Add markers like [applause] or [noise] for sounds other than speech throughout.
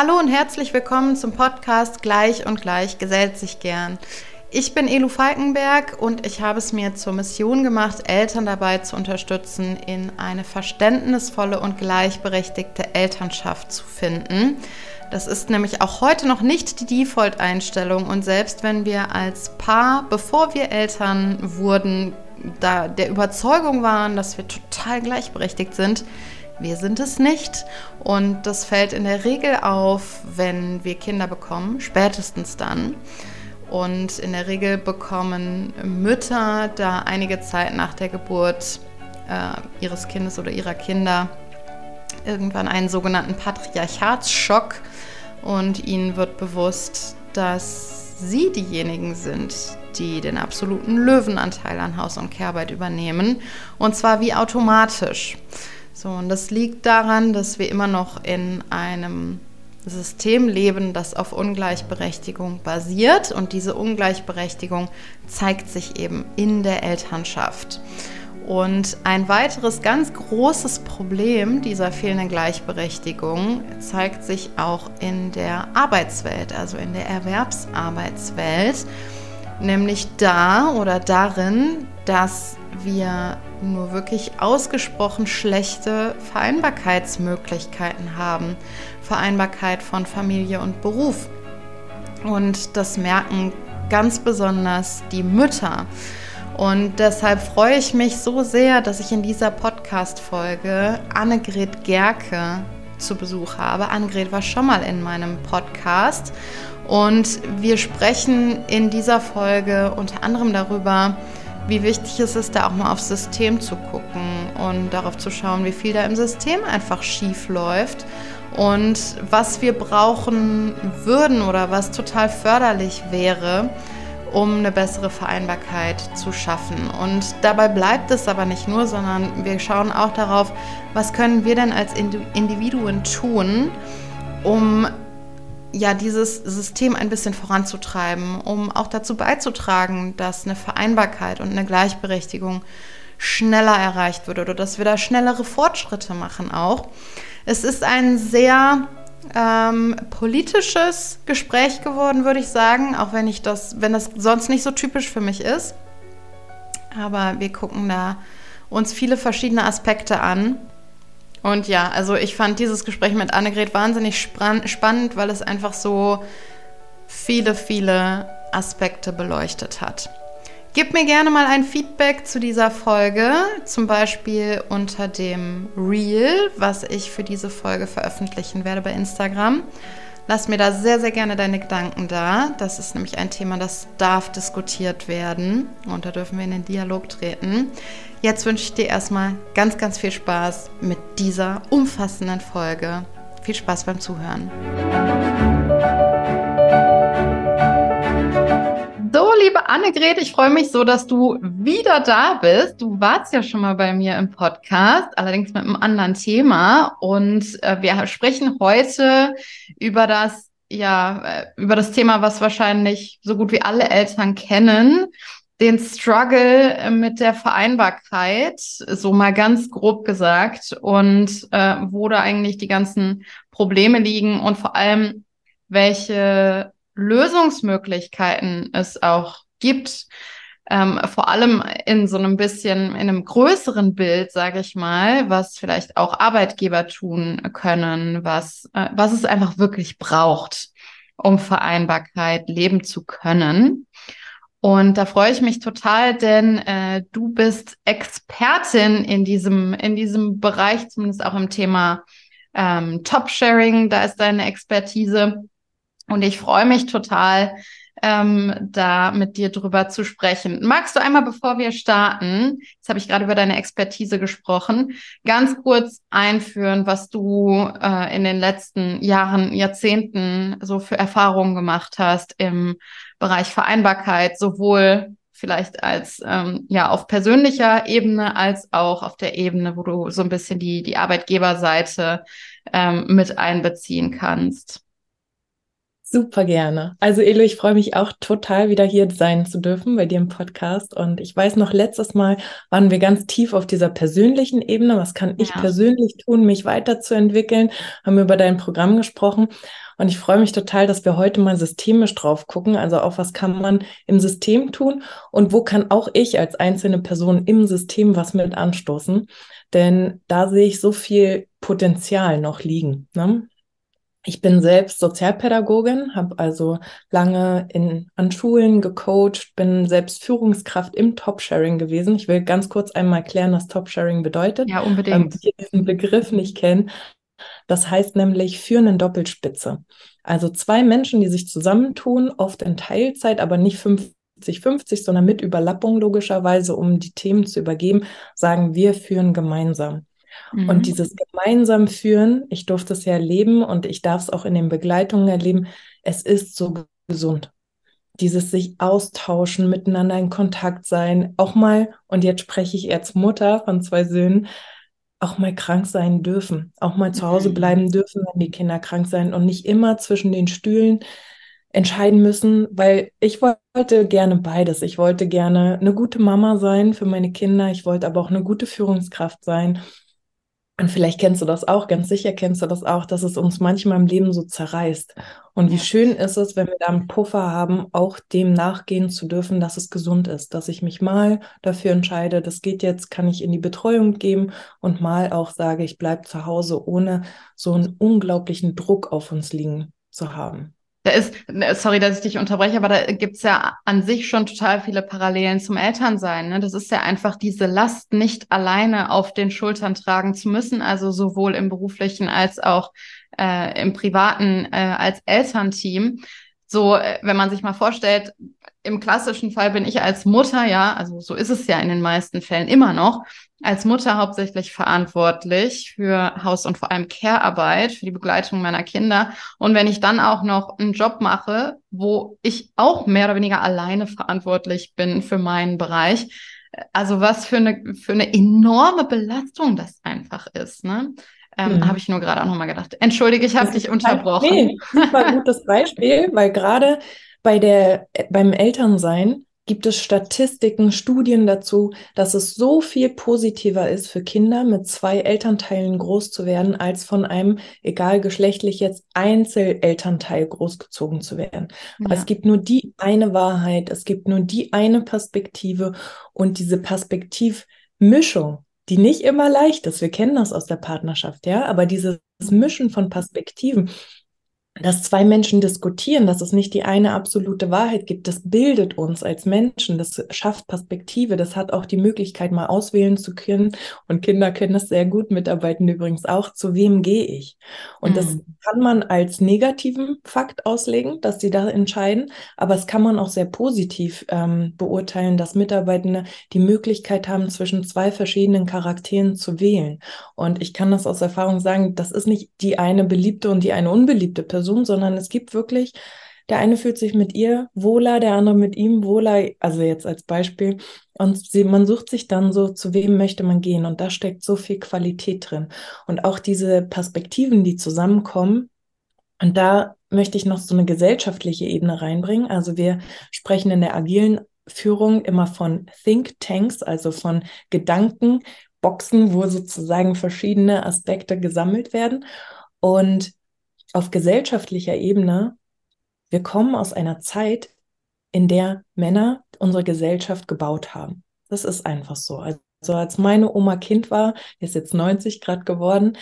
Hallo und herzlich willkommen zum Podcast Gleich und Gleich gesellt sich gern. Ich bin Elu Falkenberg und ich habe es mir zur Mission gemacht, Eltern dabei zu unterstützen, in eine verständnisvolle und gleichberechtigte Elternschaft zu finden. Das ist nämlich auch heute noch nicht die Default-Einstellung und selbst wenn wir als Paar, bevor wir Eltern wurden, da der Überzeugung waren, dass wir total gleichberechtigt sind, wir sind es nicht. Und das fällt in der Regel auf, wenn wir Kinder bekommen, spätestens dann. Und in der Regel bekommen Mütter da einige Zeit nach der Geburt äh, ihres Kindes oder ihrer Kinder irgendwann einen sogenannten Patriarchatsschock und ihnen wird bewusst, dass sie diejenigen sind, die den absoluten Löwenanteil an Haus- und Kehrarbeit übernehmen und zwar wie automatisch. So, und das liegt daran, dass wir immer noch in einem System leben, das auf Ungleichberechtigung basiert. Und diese Ungleichberechtigung zeigt sich eben in der Elternschaft. Und ein weiteres ganz großes Problem dieser fehlenden Gleichberechtigung zeigt sich auch in der Arbeitswelt, also in der Erwerbsarbeitswelt, nämlich da oder darin, dass wir nur wirklich ausgesprochen schlechte Vereinbarkeitsmöglichkeiten haben. Vereinbarkeit von Familie und Beruf. Und das merken ganz besonders die Mütter. Und deshalb freue ich mich so sehr, dass ich in dieser Podcast-Folge Annegret Gerke zu Besuch habe. Annegret war schon mal in meinem Podcast und wir sprechen in dieser Folge unter anderem darüber, wie wichtig es ist, da auch mal aufs System zu gucken und darauf zu schauen, wie viel da im System einfach schief läuft und was wir brauchen würden oder was total förderlich wäre, um eine bessere Vereinbarkeit zu schaffen. Und dabei bleibt es aber nicht nur, sondern wir schauen auch darauf, was können wir denn als Individuen tun, um ja, dieses System ein bisschen voranzutreiben, um auch dazu beizutragen, dass eine Vereinbarkeit und eine Gleichberechtigung schneller erreicht wird oder dass wir da schnellere Fortschritte machen auch. Es ist ein sehr ähm, politisches Gespräch geworden, würde ich sagen, auch wenn ich das, wenn das sonst nicht so typisch für mich ist. Aber wir gucken da uns viele verschiedene Aspekte an und ja, also ich fand dieses Gespräch mit Annegret wahnsinnig spannend, weil es einfach so viele, viele Aspekte beleuchtet hat. Gib mir gerne mal ein Feedback zu dieser Folge, zum Beispiel unter dem Reel, was ich für diese Folge veröffentlichen werde bei Instagram. Lass mir da sehr, sehr gerne deine Gedanken da. Das ist nämlich ein Thema, das darf diskutiert werden und da dürfen wir in den Dialog treten. Jetzt wünsche ich dir erstmal ganz, ganz viel Spaß mit dieser umfassenden Folge. Viel Spaß beim Zuhören. Liebe Annegret, ich freue mich so, dass du wieder da bist. Du warst ja schon mal bei mir im Podcast, allerdings mit einem anderen Thema. Und äh, wir sprechen heute über das, ja, äh, über das Thema, was wahrscheinlich so gut wie alle Eltern kennen, den Struggle mit der Vereinbarkeit, so mal ganz grob gesagt, und äh, wo da eigentlich die ganzen Probleme liegen und vor allem, welche Lösungsmöglichkeiten es auch gibt, ähm, vor allem in so einem bisschen, in einem größeren Bild, sage ich mal, was vielleicht auch Arbeitgeber tun können, was, äh, was es einfach wirklich braucht, um Vereinbarkeit leben zu können. Und da freue ich mich total, denn äh, du bist Expertin in diesem, in diesem Bereich, zumindest auch im Thema ähm, Top-Sharing. Da ist deine Expertise. Und ich freue mich total, ähm, da mit dir drüber zu sprechen. Magst du einmal, bevor wir starten, jetzt habe ich gerade über deine Expertise gesprochen, ganz kurz einführen, was du äh, in den letzten Jahren, Jahrzehnten so für Erfahrungen gemacht hast im Bereich Vereinbarkeit, sowohl vielleicht als ähm, ja auf persönlicher Ebene als auch auf der Ebene, wo du so ein bisschen die die Arbeitgeberseite ähm, mit einbeziehen kannst. Super gerne. Also Elo, ich freue mich auch total, wieder hier sein zu dürfen bei dir im Podcast. Und ich weiß noch, letztes Mal waren wir ganz tief auf dieser persönlichen Ebene. Was kann ich ja. persönlich tun, mich weiterzuentwickeln? Haben wir über dein Programm gesprochen. Und ich freue mich total, dass wir heute mal systemisch drauf gucken. Also auf was kann man im System tun und wo kann auch ich als einzelne Person im System was mit anstoßen? Denn da sehe ich so viel Potenzial noch liegen. Ne? Ich bin selbst Sozialpädagogin, habe also lange in, an Schulen gecoacht, bin selbst Führungskraft im Top-Sharing gewesen. Ich will ganz kurz einmal erklären, was Top-Sharing bedeutet. Ja, unbedingt. Ähm, die diesen Begriff nicht kennen. Das heißt nämlich führenden Doppelspitze. Also zwei Menschen, die sich zusammentun, oft in Teilzeit, aber nicht 50-50, sondern mit Überlappung logischerweise, um die Themen zu übergeben, sagen wir führen gemeinsam. Mhm. Und dieses gemeinsam führen, ich durfte es ja erleben und ich darf es auch in den Begleitungen erleben, es ist so gesund. Dieses sich austauschen, miteinander in Kontakt sein, auch mal, und jetzt spreche ich als Mutter von zwei Söhnen, auch mal krank sein dürfen, auch mal zu Hause mhm. bleiben dürfen, wenn die Kinder krank sein und nicht immer zwischen den Stühlen entscheiden müssen, weil ich wollte gerne beides. Ich wollte gerne eine gute Mama sein für meine Kinder, ich wollte aber auch eine gute Führungskraft sein. Und vielleicht kennst du das auch, ganz sicher kennst du das auch, dass es uns manchmal im Leben so zerreißt. Und wie schön ist es, wenn wir da einen Puffer haben, auch dem nachgehen zu dürfen, dass es gesund ist, dass ich mich mal dafür entscheide, das geht jetzt, kann ich in die Betreuung geben und mal auch sage, ich bleibe zu Hause, ohne so einen unglaublichen Druck auf uns liegen zu haben. Da ist, ne, sorry, dass ich dich unterbreche, aber da gibt's ja an sich schon total viele Parallelen zum Elternsein. Ne? Das ist ja einfach diese Last nicht alleine auf den Schultern tragen zu müssen, also sowohl im beruflichen als auch äh, im privaten äh, als Elternteam. So, äh, wenn man sich mal vorstellt, im klassischen Fall bin ich als Mutter, ja, also so ist es ja in den meisten Fällen immer noch, als Mutter hauptsächlich verantwortlich für Haus- und vor allem Care-Arbeit, für die Begleitung meiner Kinder. Und wenn ich dann auch noch einen Job mache, wo ich auch mehr oder weniger alleine verantwortlich bin für meinen Bereich, also was für eine, für eine enorme Belastung das einfach ist, ne? Ähm, mhm. Habe ich nur gerade auch nochmal gedacht. Entschuldige, ich habe dich unterbrochen. Nee, super [laughs] gutes Beispiel, weil gerade bei der, beim Elternsein gibt es Statistiken, Studien dazu, dass es so viel positiver ist für Kinder mit zwei Elternteilen groß zu werden, als von einem, egal geschlechtlich jetzt, Einzelelternteil großgezogen zu werden. Ja. Es gibt nur die eine Wahrheit, es gibt nur die eine Perspektive und diese Perspektivmischung, die nicht immer leicht ist. Wir kennen das aus der Partnerschaft, ja, aber dieses Mischen von Perspektiven, dass zwei Menschen diskutieren, dass es nicht die eine absolute Wahrheit gibt, das bildet uns als Menschen, das schafft Perspektive, das hat auch die Möglichkeit, mal auswählen zu können. Und Kinder können das sehr gut, mitarbeiten übrigens auch, zu wem gehe ich. Und mhm. das kann man als negativen Fakt auslegen, dass sie da entscheiden, aber es kann man auch sehr positiv ähm, beurteilen, dass Mitarbeitende die Möglichkeit haben, zwischen zwei verschiedenen Charakteren zu wählen. Und ich kann das aus Erfahrung sagen, das ist nicht die eine beliebte und die eine unbeliebte Person, Person, sondern es gibt wirklich, der eine fühlt sich mit ihr wohler, der andere mit ihm wohler, also jetzt als Beispiel. Und sie, man sucht sich dann so, zu wem möchte man gehen. Und da steckt so viel Qualität drin. Und auch diese Perspektiven, die zusammenkommen, und da möchte ich noch so eine gesellschaftliche Ebene reinbringen. Also wir sprechen in der agilen Führung immer von Think Tanks, also von Gedankenboxen, wo sozusagen verschiedene Aspekte gesammelt werden. Und auf gesellschaftlicher Ebene, wir kommen aus einer Zeit, in der Männer unsere Gesellschaft gebaut haben. Das ist einfach so. Also als meine Oma Kind war, die ist jetzt 90 Grad geworden,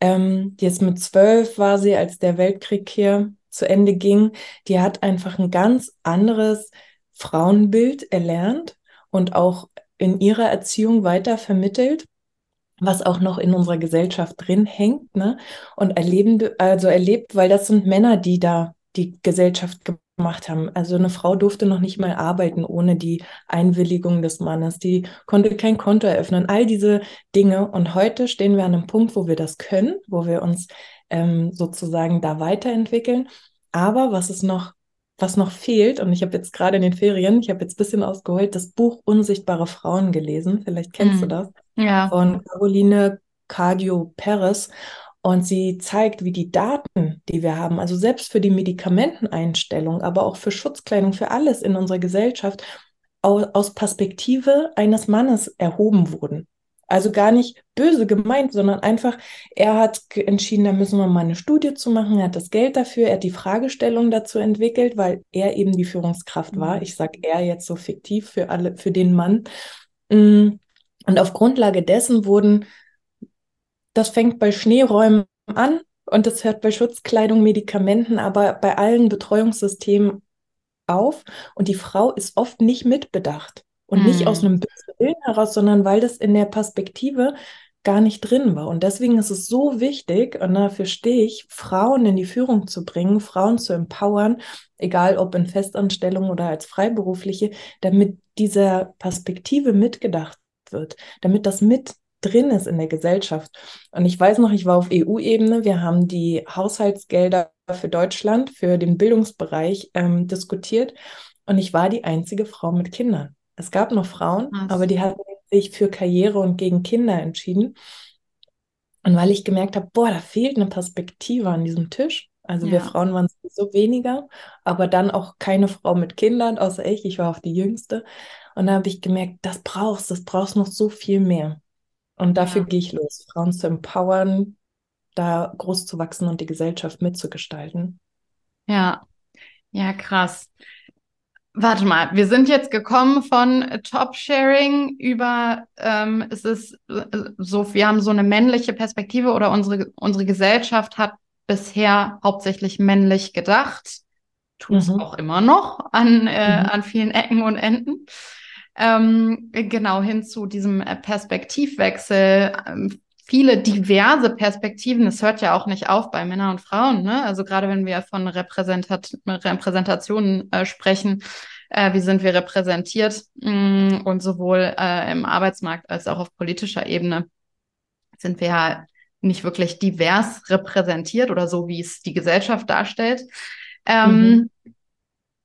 ähm, jetzt mit zwölf war sie, als der Weltkrieg hier zu Ende ging, die hat einfach ein ganz anderes Frauenbild erlernt und auch in ihrer Erziehung weiter vermittelt was auch noch in unserer Gesellschaft drin hängt, ne? Und erleben, also erlebt, weil das sind Männer, die da die Gesellschaft gemacht haben. Also eine Frau durfte noch nicht mal arbeiten ohne die Einwilligung des Mannes. Die konnte kein Konto eröffnen. All diese Dinge. Und heute stehen wir an einem Punkt, wo wir das können, wo wir uns ähm, sozusagen da weiterentwickeln. Aber was ist noch was noch fehlt, und ich habe jetzt gerade in den Ferien, ich habe jetzt ein bisschen ausgeholt, das Buch Unsichtbare Frauen gelesen. Vielleicht kennst mm. du das. Ja. Von Caroline Cardio Perez. Und sie zeigt, wie die Daten, die wir haben, also selbst für die Medikamenteneinstellung, aber auch für Schutzkleidung, für alles in unserer Gesellschaft, aus Perspektive eines Mannes erhoben wurden. Also gar nicht böse gemeint, sondern einfach, er hat entschieden, da müssen wir mal eine Studie zu machen. Er hat das Geld dafür, er hat die Fragestellung dazu entwickelt, weil er eben die Führungskraft war. Mhm. Ich sage er jetzt so fiktiv für alle, für den Mann. Mm. Und auf Grundlage dessen wurden, das fängt bei Schneeräumen an und das hört bei Schutzkleidung, Medikamenten, aber bei allen Betreuungssystemen auf. Und die Frau ist oft nicht mitbedacht. Und mm. nicht aus mhm. einem Willen heraus, sondern weil das in der Perspektive gar nicht drin war. Und deswegen ist es so wichtig, und dafür stehe ich, Frauen in die Führung zu bringen, Frauen zu empowern, egal ob in Festanstellung oder als Freiberufliche, damit dieser Perspektive mitgedacht wird, damit das mit drin ist in der Gesellschaft. Und ich weiß noch, ich war auf EU-Ebene, wir haben die Haushaltsgelder für Deutschland, für den Bildungsbereich ähm, diskutiert und ich war die einzige Frau mit Kindern. Es gab noch Frauen, Was? aber die hatten sich für Karriere und gegen Kinder entschieden. Und weil ich gemerkt habe, boah, da fehlt eine Perspektive an diesem Tisch. Also ja. wir Frauen waren so weniger, aber dann auch keine Frau mit Kindern, außer ich. Ich war auch die Jüngste. Und da habe ich gemerkt, das brauchst, das brauchst noch so viel mehr. Und dafür ja. gehe ich los, Frauen zu empowern, da groß zu wachsen und die Gesellschaft mitzugestalten. Ja, ja, krass. Warte mal, wir sind jetzt gekommen von Top-Sharing über, ähm, es ist so, wir haben so eine männliche Perspektive oder unsere, unsere Gesellschaft hat bisher hauptsächlich männlich gedacht, tut es mhm. auch immer noch an, äh, mhm. an vielen Ecken und Enden. Ähm, genau hin zu diesem Perspektivwechsel. Ähm, viele diverse Perspektiven. Es hört ja auch nicht auf bei Männern und Frauen. Ne? Also gerade wenn wir von Repräsentat Repräsentationen äh, sprechen, äh, wie sind wir repräsentiert mh, mm, und sowohl äh, im Arbeitsmarkt als auch auf politischer Ebene sind wir ja nicht wirklich divers repräsentiert oder so, wie es die Gesellschaft darstellt. Ähm, mhm.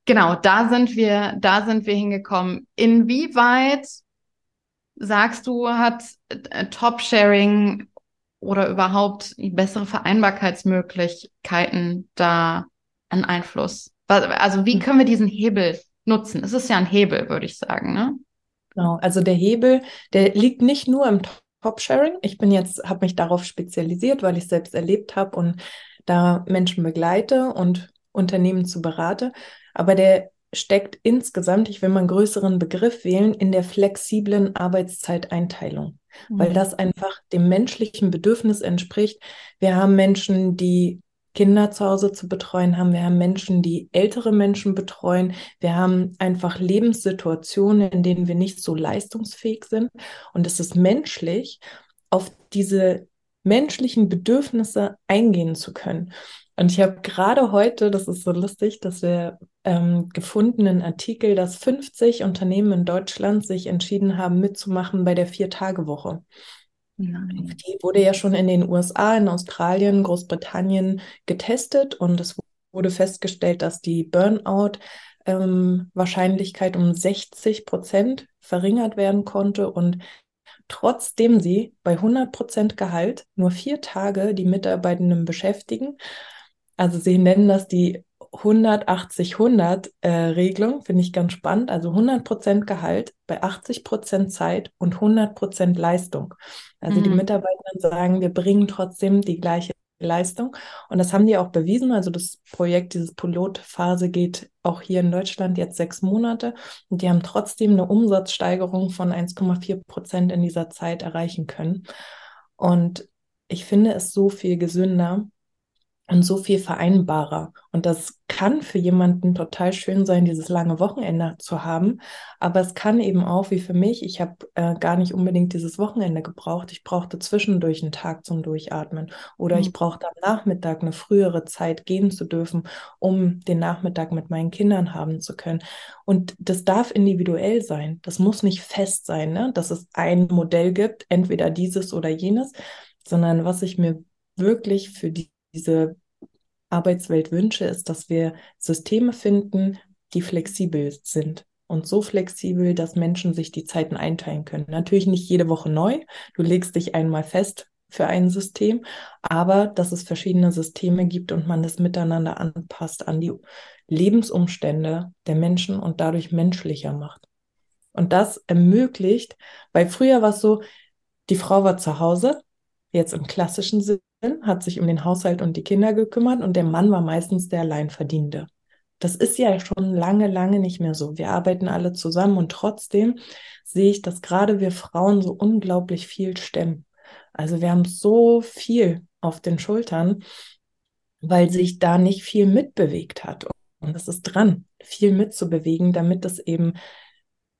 Genau, da sind wir, da sind wir hingekommen. Inwieweit sagst du, hat äh, Top-Sharing oder überhaupt bessere Vereinbarkeitsmöglichkeiten da einen Einfluss? Also wie können wir diesen Hebel nutzen? Es ist ja ein Hebel, würde ich sagen, ne? Genau, also der Hebel, der liegt nicht nur im Top-Sharing. Ich bin jetzt, habe mich darauf spezialisiert, weil ich selbst erlebt habe und da Menschen begleite und Unternehmen zu berate. Aber der steckt insgesamt, ich will mal einen größeren Begriff wählen, in der flexiblen Arbeitszeiteinteilung, mhm. weil das einfach dem menschlichen Bedürfnis entspricht. Wir haben Menschen, die Kinder zu Hause zu betreuen haben. Wir haben Menschen, die ältere Menschen betreuen. Wir haben einfach Lebenssituationen, in denen wir nicht so leistungsfähig sind. Und es ist menschlich, auf diese menschlichen Bedürfnisse eingehen zu können. Und ich habe gerade heute, das ist so lustig, dass wir ähm, gefunden einen Artikel, dass 50 Unternehmen in Deutschland sich entschieden haben, mitzumachen bei der Vier-Tage-Woche. Die wurde ja schon in den USA, in Australien, Großbritannien getestet und es wurde festgestellt, dass die Burnout-Wahrscheinlichkeit ähm, um 60 Prozent verringert werden konnte und trotzdem sie bei 100 Prozent Gehalt nur vier Tage die Mitarbeitenden beschäftigen. Also sie nennen das die 180-100-Regelung, äh, finde ich ganz spannend. Also 100% Gehalt bei 80% Zeit und 100% Leistung. Also mhm. die Mitarbeiter sagen, wir bringen trotzdem die gleiche Leistung. Und das haben die auch bewiesen. Also das Projekt, diese Pilotphase geht auch hier in Deutschland jetzt sechs Monate. Und die haben trotzdem eine Umsatzsteigerung von 1,4 Prozent in dieser Zeit erreichen können. Und ich finde es so viel gesünder, und so viel vereinbarer. Und das kann für jemanden total schön sein, dieses lange Wochenende zu haben. Aber es kann eben auch, wie für mich, ich habe äh, gar nicht unbedingt dieses Wochenende gebraucht. Ich brauchte zwischendurch einen Tag zum Durchatmen. Oder mhm. ich brauchte am Nachmittag eine frühere Zeit gehen zu dürfen, um den Nachmittag mit meinen Kindern haben zu können. Und das darf individuell sein. Das muss nicht fest sein, ne? dass es ein Modell gibt, entweder dieses oder jenes, sondern was ich mir wirklich für die diese Arbeitswelt wünsche, ist, dass wir Systeme finden, die flexibel sind und so flexibel, dass Menschen sich die Zeiten einteilen können. Natürlich nicht jede Woche neu. Du legst dich einmal fest für ein System, aber dass es verschiedene Systeme gibt und man das miteinander anpasst an die Lebensumstände der Menschen und dadurch menschlicher macht. Und das ermöglicht, weil früher war es so, die Frau war zu Hause, jetzt im klassischen Sinn, hat sich um den Haushalt und die Kinder gekümmert und der Mann war meistens der Alleinverdienende. Das ist ja schon lange, lange nicht mehr so. Wir arbeiten alle zusammen und trotzdem sehe ich, dass gerade wir Frauen so unglaublich viel stemmen. Also wir haben so viel auf den Schultern, weil sich da nicht viel mitbewegt hat. Und es ist dran, viel mitzubewegen, damit es eben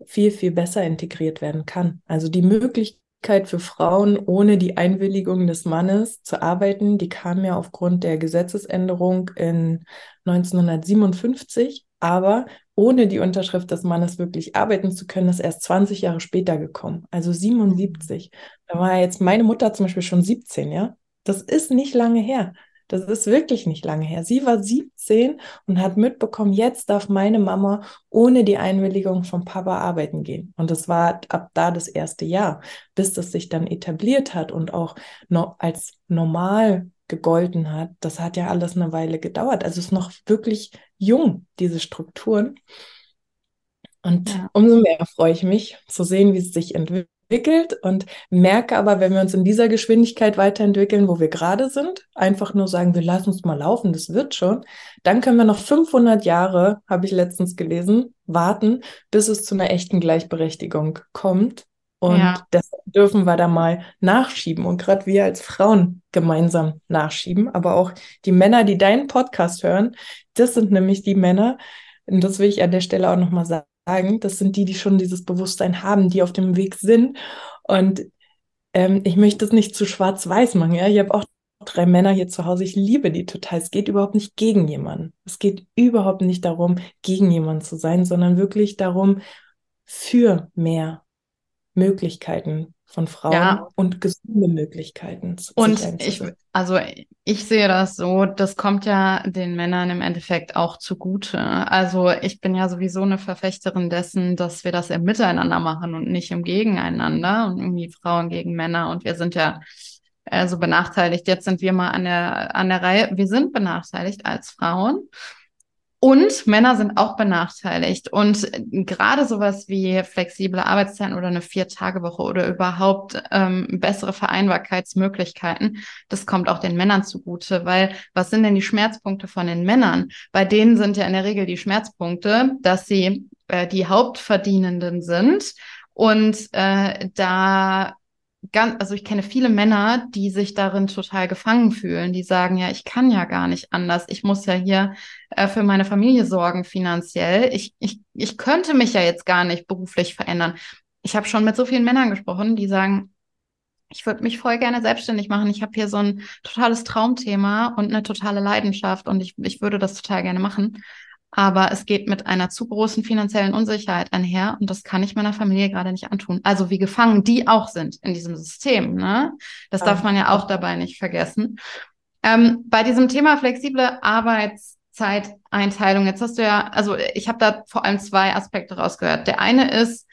viel, viel besser integriert werden kann. Also die Möglichkeit, für Frauen ohne die Einwilligung des Mannes zu arbeiten, die kam ja aufgrund der Gesetzesänderung in 1957, aber ohne die Unterschrift des Mannes wirklich arbeiten zu können, ist erst 20 Jahre später gekommen, also 77. Da war jetzt meine Mutter zum Beispiel schon 17, ja. Das ist nicht lange her. Das ist wirklich nicht lange her. Sie war 17 und hat mitbekommen, jetzt darf meine Mama ohne die Einwilligung vom Papa arbeiten gehen. Und das war ab da das erste Jahr, bis das sich dann etabliert hat und auch noch als normal gegolten hat. Das hat ja alles eine Weile gedauert. Also es ist noch wirklich jung, diese Strukturen. Und ja. umso mehr freue ich mich zu sehen, wie es sich entwickelt entwickelt und merke aber, wenn wir uns in dieser Geschwindigkeit weiterentwickeln, wo wir gerade sind, einfach nur sagen, wir lassen uns mal laufen, das wird schon, dann können wir noch 500 Jahre, habe ich letztens gelesen, warten, bis es zu einer echten Gleichberechtigung kommt. Und ja. deshalb dürfen wir da mal nachschieben und gerade wir als Frauen gemeinsam nachschieben, aber auch die Männer, die deinen Podcast hören, das sind nämlich die Männer, und das will ich an der Stelle auch nochmal sagen, sagen, das sind die, die schon dieses Bewusstsein haben, die auf dem Weg sind. Und ähm, ich möchte es nicht zu schwarz-weiß machen. Ja? Ich habe auch drei Männer hier zu Hause. Ich liebe die total. Es geht überhaupt nicht gegen jemanden. Es geht überhaupt nicht darum, gegen jemanden zu sein, sondern wirklich darum, für mehr Möglichkeiten von Frauen ja. und gesunde Möglichkeiten. Und ich, also ich sehe das so, das kommt ja den Männern im Endeffekt auch zugute. Also ich bin ja sowieso eine Verfechterin dessen, dass wir das im Miteinander machen und nicht im Gegeneinander und irgendwie Frauen gegen Männer. Und wir sind ja äh, so benachteiligt. Jetzt sind wir mal an der, an der Reihe. Wir sind benachteiligt als Frauen. Und Männer sind auch benachteiligt. Und gerade sowas wie flexible Arbeitszeiten oder eine Vier-Tage-Woche oder überhaupt ähm, bessere Vereinbarkeitsmöglichkeiten, das kommt auch den Männern zugute. Weil was sind denn die Schmerzpunkte von den Männern? Bei denen sind ja in der Regel die Schmerzpunkte, dass sie äh, die Hauptverdienenden sind und äh, da ganz, also ich kenne viele Männer, die sich darin total gefangen fühlen, die sagen, ja, ich kann ja gar nicht anders. Ich muss ja hier äh, für meine Familie sorgen finanziell. Ich, ich, ich könnte mich ja jetzt gar nicht beruflich verändern. Ich habe schon mit so vielen Männern gesprochen, die sagen, ich würde mich voll gerne selbstständig machen. Ich habe hier so ein totales Traumthema und eine totale Leidenschaft und ich, ich würde das total gerne machen aber es geht mit einer zu großen finanziellen Unsicherheit einher und das kann ich meiner Familie gerade nicht antun. Also wie gefangen die auch sind in diesem System. Ne? Das ja. darf man ja auch dabei nicht vergessen. Ähm, bei diesem Thema flexible Arbeitszeiteinteilung, jetzt hast du ja, also ich habe da vor allem zwei Aspekte rausgehört. Der eine ist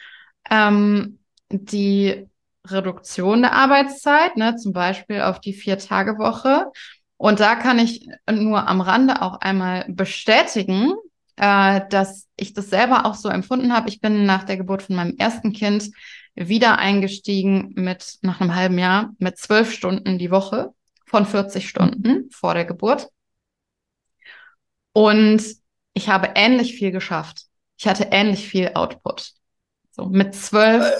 ähm, die Reduktion der Arbeitszeit, ne, zum Beispiel auf die Vier-Tage-Woche. Und da kann ich nur am Rande auch einmal bestätigen, äh, dass ich das selber auch so empfunden habe. Ich bin nach der Geburt von meinem ersten Kind wieder eingestiegen mit nach einem halben Jahr mit zwölf Stunden die Woche von 40 Stunden vor der Geburt. Und ich habe ähnlich viel geschafft. Ich hatte ähnlich viel Output. So mit zwölf äh,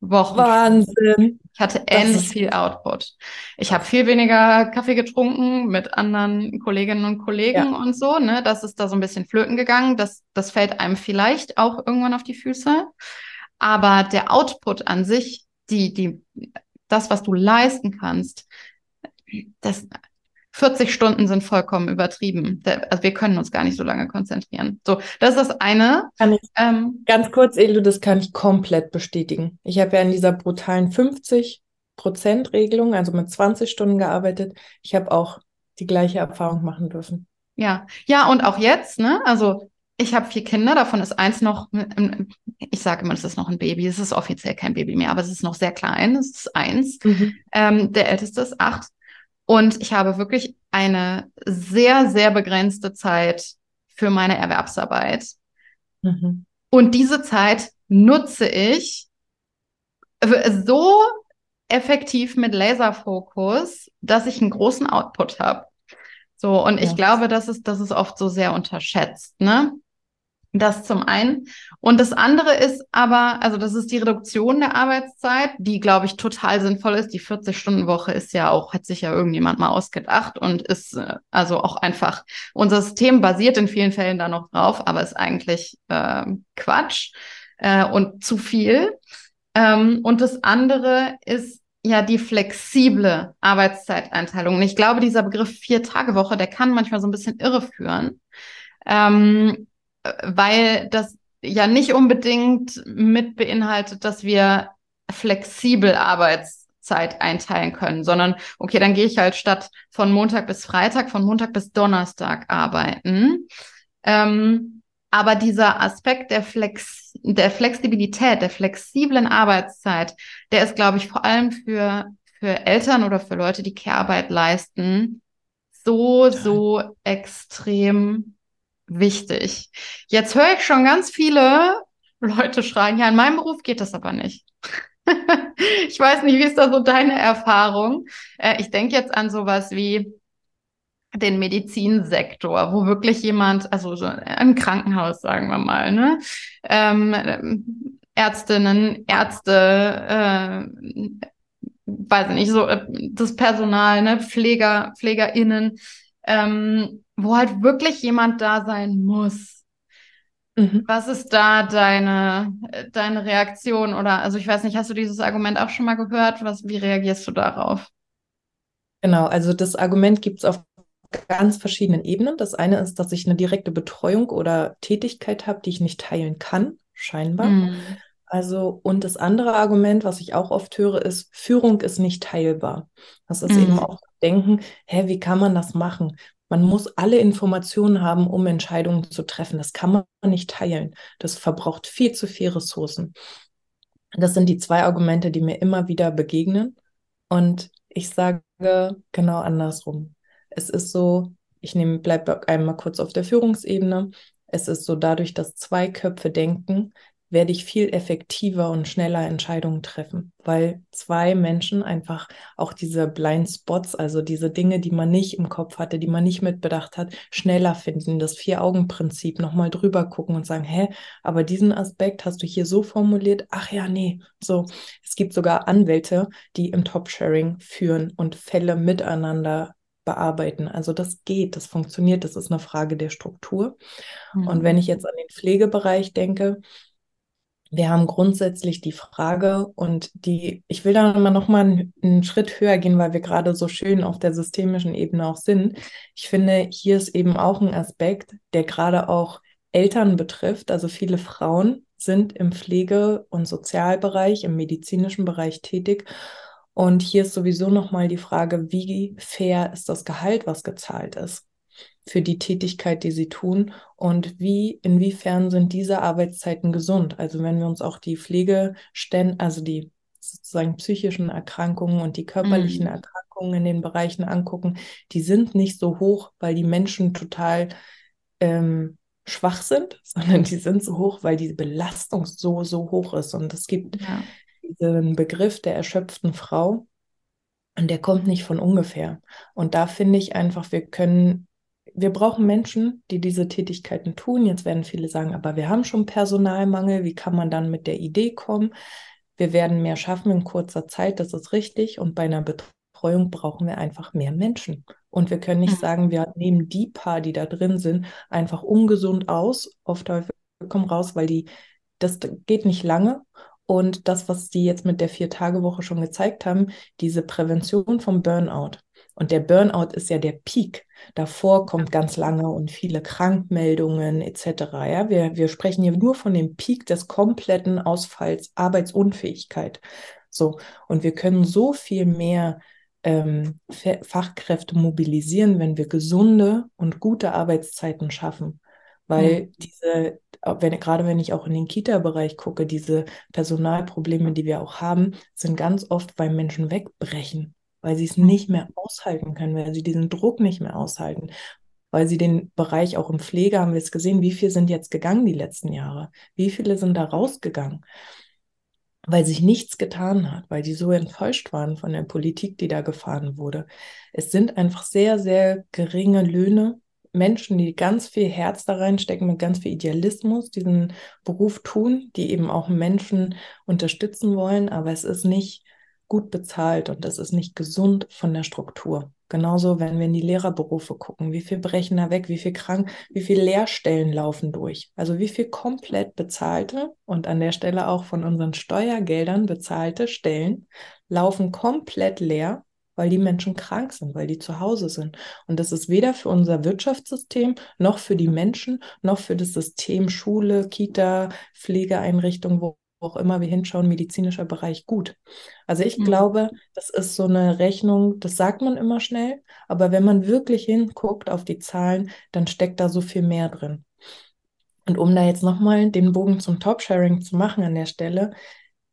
Wochen. Wahnsinn. Ich hatte ähnlich viel Output. Ich habe viel weniger Kaffee getrunken mit anderen Kolleginnen und Kollegen ja. und so. Ne? Das ist da so ein bisschen flöten gegangen. Das, das fällt einem vielleicht auch irgendwann auf die Füße. Aber der Output an sich, die, die, das, was du leisten kannst, das, 40 Stunden sind vollkommen übertrieben. Also wir können uns gar nicht so lange konzentrieren. So, das ist das eine. Kann ich, ähm, ganz kurz, Elu, das kann ich komplett bestätigen. Ich habe ja in dieser brutalen 50 Prozent Regelung, also mit 20 Stunden gearbeitet. Ich habe auch die gleiche Erfahrung machen dürfen. Ja, ja, und auch jetzt, ne? Also ich habe vier Kinder, davon ist eins noch, ich sage immer, es ist noch ein Baby, es ist offiziell kein Baby mehr, aber es ist noch sehr klein, es ist eins. Mhm. Ähm, der älteste ist acht. Und ich habe wirklich eine sehr, sehr begrenzte Zeit für meine Erwerbsarbeit. Mhm. Und diese Zeit nutze ich so effektiv mit Laserfokus, dass ich einen großen Output habe. So, und ja. ich glaube, das ist, das ist oft so sehr unterschätzt, ne? Das zum einen. Und das andere ist aber, also das ist die Reduktion der Arbeitszeit, die, glaube ich, total sinnvoll ist. Die 40-Stunden-Woche ist ja auch, hat sich ja irgendjemand mal ausgedacht und ist äh, also auch einfach, unser System basiert in vielen Fällen da noch drauf, aber ist eigentlich äh, Quatsch äh, und zu viel. Ähm, und das andere ist ja die flexible Arbeitszeiteinteilung. Und ich glaube, dieser Begriff Vier-Tage-Woche, der kann manchmal so ein bisschen irreführen, ähm, weil das ja nicht unbedingt mit beinhaltet, dass wir flexibel Arbeitszeit einteilen können, sondern okay, dann gehe ich halt statt von Montag bis Freitag, von Montag bis Donnerstag arbeiten. Ähm, aber dieser Aspekt der, Flex der Flexibilität, der flexiblen Arbeitszeit, der ist, glaube ich, vor allem für, für Eltern oder für Leute, die Care-Arbeit leisten, so, so extrem wichtig. Jetzt höre ich schon ganz viele Leute schreien, ja, in meinem Beruf geht das aber nicht. [laughs] ich weiß nicht, wie ist da so deine Erfahrung? Äh, ich denke jetzt an sowas wie den Medizinsektor, wo wirklich jemand, also so ein Krankenhaus, sagen wir mal, ne? Ähm, Ärztinnen, Ärzte, äh, weiß nicht, so äh, das Personal, ne, Pfleger, PflegerInnen, ähm, wo halt wirklich jemand da sein muss. Mhm. Was ist da deine, deine Reaktion? Oder, also ich weiß nicht, hast du dieses Argument auch schon mal gehört? Was, wie reagierst du darauf? Genau, also das Argument gibt es auf ganz verschiedenen Ebenen. Das eine ist, dass ich eine direkte Betreuung oder Tätigkeit habe, die ich nicht teilen kann, scheinbar. Mhm. Also, und das andere Argument, was ich auch oft höre, ist, Führung ist nicht teilbar. Das ist mhm. eben auch denken, hä, wie kann man das machen? Man muss alle Informationen haben, um Entscheidungen zu treffen. Das kann man nicht teilen. Das verbraucht viel zu viel Ressourcen. Das sind die zwei Argumente, die mir immer wieder begegnen. Und ich sage genau andersrum. Es ist so, ich nehme, bleibe einmal kurz auf der Führungsebene. Es ist so dadurch, dass zwei Köpfe denken, werde ich viel effektiver und schneller Entscheidungen treffen, weil zwei Menschen einfach auch diese Blind Spots, also diese Dinge, die man nicht im Kopf hatte, die man nicht mitbedacht hat, schneller finden, das Vier-Augen-Prinzip nochmal drüber gucken und sagen, hä, aber diesen Aspekt hast du hier so formuliert, ach ja, nee, so. Es gibt sogar Anwälte, die im Top-Sharing führen und Fälle miteinander bearbeiten. Also das geht, das funktioniert, das ist eine Frage der Struktur. Mhm. Und wenn ich jetzt an den Pflegebereich denke, wir haben grundsätzlich die Frage und die, ich will da mal noch mal einen, einen, Schritt höher gehen, weil wir gerade so schön auf der systemischen Ebene auch sind. Ich finde, hier ist eben auch ein Aspekt, der gerade auch Eltern betrifft. Also viele Frauen sind im Pflege- und Sozialbereich, im medizinischen Bereich tätig und hier ist sowieso nochmal die Frage, wie fair ist das Gehalt, was gezahlt ist für die Tätigkeit, die sie tun und wie, inwiefern sind diese Arbeitszeiten gesund? Also wenn wir uns auch die Pflegestände, also die sozusagen psychischen Erkrankungen und die körperlichen mhm. Erkrankungen in den Bereichen angucken, die sind nicht so hoch, weil die Menschen total ähm, schwach sind, [laughs] sondern die sind so hoch, weil die Belastung so, so hoch ist. Und es gibt ja diesen Begriff der erschöpften Frau und der kommt nicht von ungefähr. Und da finde ich einfach, wir können, wir brauchen Menschen, die diese Tätigkeiten tun. Jetzt werden viele sagen, aber wir haben schon Personalmangel. Wie kann man dann mit der Idee kommen? Wir werden mehr schaffen in kurzer Zeit, das ist richtig. Und bei einer Betreuung brauchen wir einfach mehr Menschen. Und wir können nicht mhm. sagen, wir nehmen die paar, die da drin sind, einfach ungesund aus, auf Teufel komm raus, weil die, das geht nicht lange. Und das, was die jetzt mit der Vier-Tage-Woche schon gezeigt haben, diese Prävention vom Burnout. Und der Burnout ist ja der Peak. Davor kommt ganz lange und viele Krankmeldungen etc. Ja, wir, wir sprechen hier nur von dem Peak des kompletten Ausfalls, Arbeitsunfähigkeit. So, und wir können so viel mehr ähm, Fachkräfte mobilisieren, wenn wir gesunde und gute Arbeitszeiten schaffen. weil mhm. diese, wenn, gerade wenn ich auch in den Kita-Bereich gucke, diese Personalprobleme, die wir auch haben, sind ganz oft, weil Menschen wegbrechen, weil sie es mhm. nicht mehr aushalten können, weil sie diesen Druck nicht mehr aushalten, weil sie den Bereich auch im Pflege haben wir es gesehen, wie viele sind jetzt gegangen die letzten Jahre, wie viele sind da rausgegangen weil sich nichts getan hat, weil die so enttäuscht waren von der Politik, die da gefahren wurde. Es sind einfach sehr, sehr geringe Löhne. Menschen, die ganz viel Herz da reinstecken, mit ganz viel Idealismus diesen Beruf tun, die eben auch Menschen unterstützen wollen, aber es ist nicht gut bezahlt und es ist nicht gesund von der Struktur. Genauso, wenn wir in die Lehrerberufe gucken, wie viel brechen da weg, wie viel krank, wie viel Lehrstellen laufen durch. Also wie viel komplett bezahlte und an der Stelle auch von unseren Steuergeldern bezahlte Stellen laufen komplett leer, weil die Menschen krank sind, weil die zu Hause sind. Und das ist weder für unser Wirtschaftssystem noch für die Menschen noch für das System Schule, Kita, Pflegeeinrichtung, wo auch immer wir hinschauen, medizinischer Bereich gut. Also ich mhm. glaube, das ist so eine Rechnung, das sagt man immer schnell, aber wenn man wirklich hinguckt auf die Zahlen, dann steckt da so viel mehr drin. Und um da jetzt nochmal den Bogen zum Top-Sharing zu machen an der Stelle,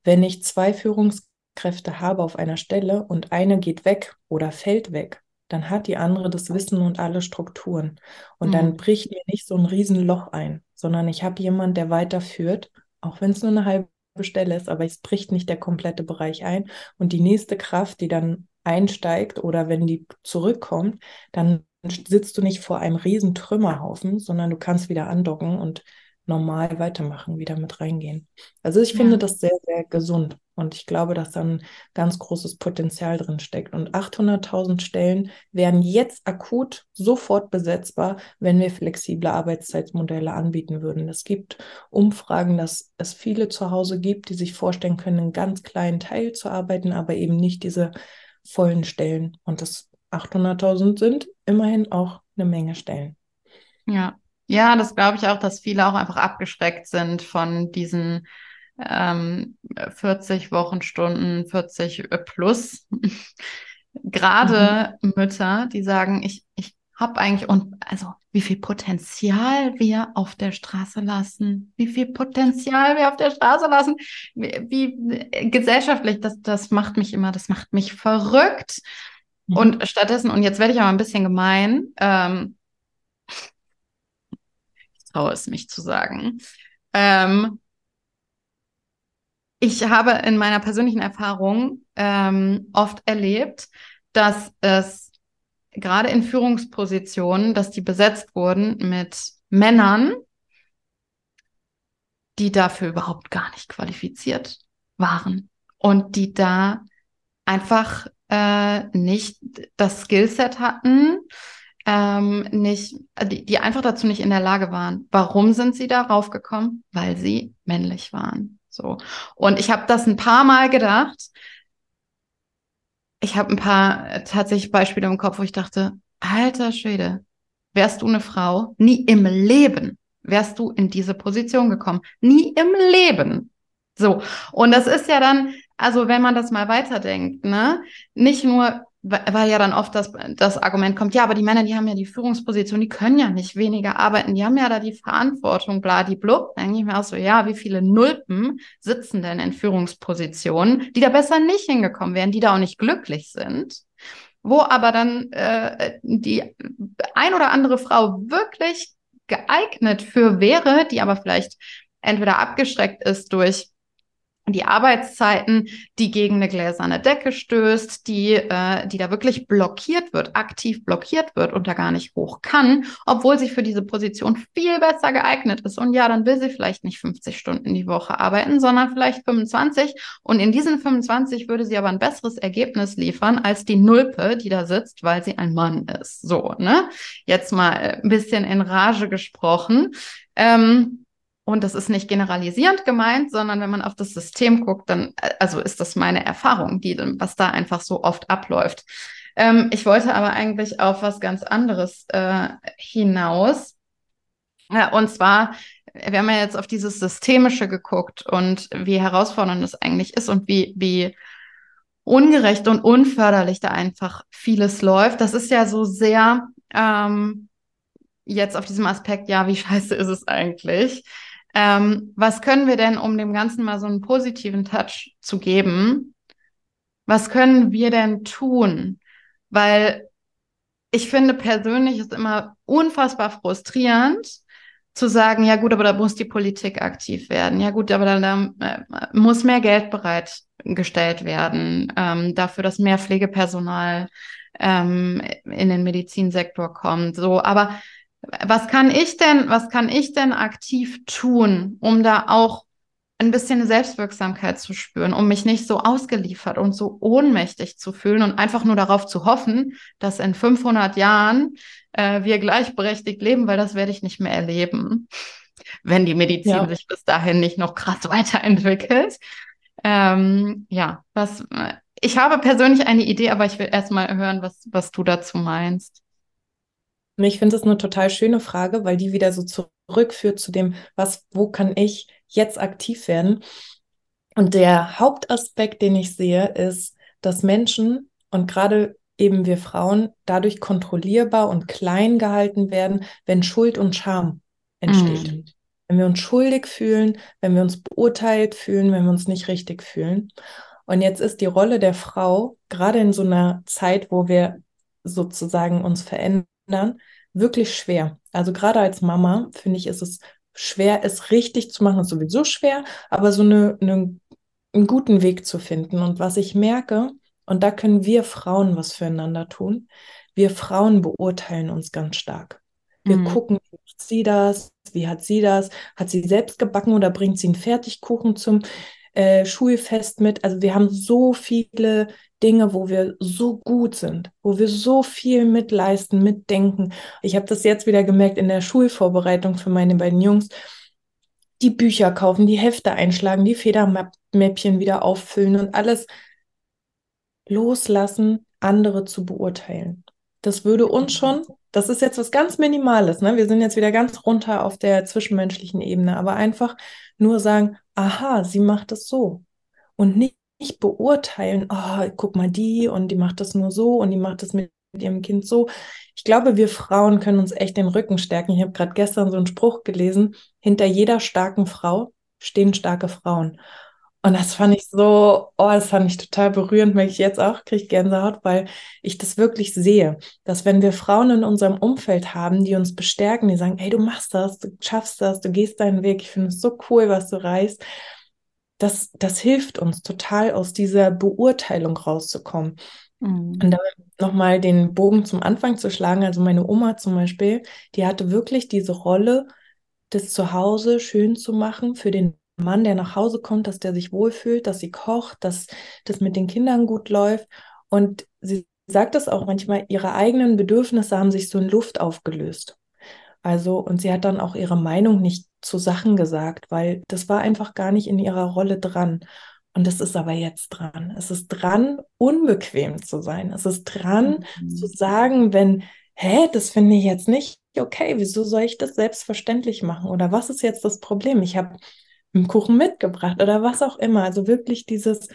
wenn ich zwei Führungskräfte habe auf einer Stelle und eine geht weg oder fällt weg, dann hat die andere das Wissen und alle Strukturen. Und mhm. dann bricht mir nicht so ein Riesenloch ein, sondern ich habe jemanden, der weiterführt, auch wenn es nur eine halbe Stelle ist, aber es bricht nicht der komplette Bereich ein. Und die nächste Kraft, die dann einsteigt oder wenn die zurückkommt, dann sitzt du nicht vor einem riesen Trümmerhaufen, sondern du kannst wieder andocken und normal weitermachen, wieder mit reingehen. Also ich ja. finde das sehr, sehr gesund und ich glaube, dass da ein ganz großes Potenzial drin steckt. Und 800.000 Stellen wären jetzt akut sofort besetzbar, wenn wir flexible Arbeitszeitmodelle anbieten würden. Es gibt Umfragen, dass es viele zu Hause gibt, die sich vorstellen können, einen ganz kleinen Teil zu arbeiten, aber eben nicht diese vollen Stellen. Und das 800.000 sind immerhin auch eine Menge Stellen. Ja, ja, das glaube ich auch, dass viele auch einfach abgeschreckt sind von diesen ähm, 40 Wochenstunden, 40 äh, plus. [laughs] Gerade mhm. Mütter, die sagen, ich, ich habe eigentlich, und also wie viel Potenzial wir auf der Straße lassen, wie viel Potenzial wir auf der Straße lassen, wie, wie gesellschaftlich, das, das macht mich immer, das macht mich verrückt. Mhm. Und stattdessen, und jetzt werde ich aber ein bisschen gemein, ähm, traue es mich zu sagen. Ähm, ich habe in meiner persönlichen Erfahrung ähm, oft erlebt, dass es gerade in Führungspositionen, dass die besetzt wurden mit Männern, die dafür überhaupt gar nicht qualifiziert waren und die da einfach äh, nicht das Skillset hatten, ähm, nicht, die, die einfach dazu nicht in der Lage waren. Warum sind sie darauf gekommen? Weil sie männlich waren. So. Und ich habe das ein paar Mal gedacht. Ich habe ein paar äh, tatsächlich Beispiele im Kopf, wo ich dachte, alter Schwede, wärst du eine Frau, nie im Leben wärst du in diese Position gekommen. Nie im Leben. So. Und das ist ja dann, also wenn man das mal weiterdenkt, ne, nicht nur weil ja dann oft das, das Argument kommt, ja, aber die Männer, die haben ja die Führungsposition, die können ja nicht weniger arbeiten, die haben ja da die Verantwortung, bla, die blub. Dann denke ich mir auch so, ja, wie viele Nulpen sitzen denn in Führungspositionen, die da besser nicht hingekommen wären, die da auch nicht glücklich sind, wo aber dann äh, die ein oder andere Frau wirklich geeignet für wäre, die aber vielleicht entweder abgeschreckt ist durch die Arbeitszeiten, die gegen eine gläserne Decke stößt, die, äh, die da wirklich blockiert wird, aktiv blockiert wird und da gar nicht hoch kann, obwohl sie für diese Position viel besser geeignet ist. Und ja, dann will sie vielleicht nicht 50 Stunden die Woche arbeiten, sondern vielleicht 25. Und in diesen 25 würde sie aber ein besseres Ergebnis liefern als die Nulpe, die da sitzt, weil sie ein Mann ist. So, ne? Jetzt mal ein bisschen in Rage gesprochen. Ähm, und das ist nicht generalisierend gemeint, sondern wenn man auf das System guckt, dann, äh, also ist das meine Erfahrung, die, was da einfach so oft abläuft. Ähm, ich wollte aber eigentlich auf was ganz anderes äh, hinaus. Ja, und zwar, wir haben ja jetzt auf dieses Systemische geguckt und wie herausfordernd es eigentlich ist und wie, wie ungerecht und unförderlich da einfach vieles läuft. Das ist ja so sehr, ähm, jetzt auf diesem Aspekt, ja, wie scheiße ist es eigentlich? Ähm, was können wir denn, um dem Ganzen mal so einen positiven Touch zu geben? Was können wir denn tun? Weil ich finde persönlich ist immer unfassbar frustrierend zu sagen, ja gut, aber da muss die Politik aktiv werden. Ja gut, aber da, da äh, muss mehr Geld bereitgestellt werden ähm, dafür, dass mehr Pflegepersonal ähm, in den Medizinsektor kommt. So, aber was kann ich denn, was kann ich denn aktiv tun, um da auch ein bisschen Selbstwirksamkeit zu spüren, um mich nicht so ausgeliefert und so ohnmächtig zu fühlen und einfach nur darauf zu hoffen, dass in 500 Jahren äh, wir gleichberechtigt leben, weil das werde ich nicht mehr erleben, wenn die Medizin ja. sich bis dahin nicht noch krass [laughs] weiterentwickelt. Ähm, ja, was, ich habe persönlich eine Idee, aber ich will erstmal hören, was, was du dazu meinst. Ich finde es eine total schöne Frage, weil die wieder so zurückführt zu dem, was, wo kann ich jetzt aktiv werden? Und der Hauptaspekt, den ich sehe, ist, dass Menschen und gerade eben wir Frauen dadurch kontrollierbar und klein gehalten werden, wenn Schuld und Scham entsteht. Mhm. Wenn wir uns schuldig fühlen, wenn wir uns beurteilt fühlen, wenn wir uns nicht richtig fühlen. Und jetzt ist die Rolle der Frau, gerade in so einer Zeit, wo wir sozusagen uns verändern, wirklich schwer. Also gerade als Mama finde ich, ist es schwer, es richtig zu machen, ist sowieso schwer, aber so eine, eine, einen guten Weg zu finden. Und was ich merke, und da können wir Frauen was füreinander tun, wir Frauen beurteilen uns ganz stark. Wir mhm. gucken, wie macht sie das, wie hat sie das, hat sie selbst gebacken oder bringt sie einen Fertigkuchen zum äh, Schulfest mit. Also wir haben so viele Dinge, wo wir so gut sind, wo wir so viel mitleisten, mitdenken. Ich habe das jetzt wieder gemerkt in der Schulvorbereitung für meine beiden Jungs. Die Bücher kaufen, die Hefte einschlagen, die Federmäppchen wieder auffüllen und alles loslassen, andere zu beurteilen. Das würde uns schon, das ist jetzt was ganz Minimales, ne? Wir sind jetzt wieder ganz runter auf der zwischenmenschlichen Ebene, aber einfach nur sagen, aha, sie macht es so. Und nicht nicht beurteilen, oh, guck mal die und die macht das nur so und die macht das mit ihrem Kind so. Ich glaube, wir Frauen können uns echt den Rücken stärken. Ich habe gerade gestern so einen Spruch gelesen, hinter jeder starken Frau stehen starke Frauen. Und das fand ich so, oh, das fand ich total berührend, weil ich jetzt auch kriege Gänsehaut, weil ich das wirklich sehe, dass wenn wir Frauen in unserem Umfeld haben, die uns bestärken, die sagen, hey, du machst das, du schaffst das, du gehst deinen Weg, ich finde es so cool, was du reißt, das, das hilft uns total, aus dieser Beurteilung rauszukommen. Mhm. Und da nochmal den Bogen zum Anfang zu schlagen. Also meine Oma zum Beispiel, die hatte wirklich diese Rolle, das Zuhause schön zu machen für den Mann, der nach Hause kommt, dass der sich wohlfühlt, dass sie kocht, dass das mit den Kindern gut läuft. Und sie sagt es auch manchmal, ihre eigenen Bedürfnisse haben sich so in Luft aufgelöst. Also, und sie hat dann auch ihre Meinung nicht zu Sachen gesagt, weil das war einfach gar nicht in ihrer Rolle dran. Und es ist aber jetzt dran. Es ist dran, unbequem zu sein. Es ist dran, mhm. zu sagen, wenn, hä, das finde ich jetzt nicht okay, wieso soll ich das selbstverständlich machen? Oder was ist jetzt das Problem? Ich habe einen Kuchen mitgebracht oder was auch immer. Also wirklich dieses,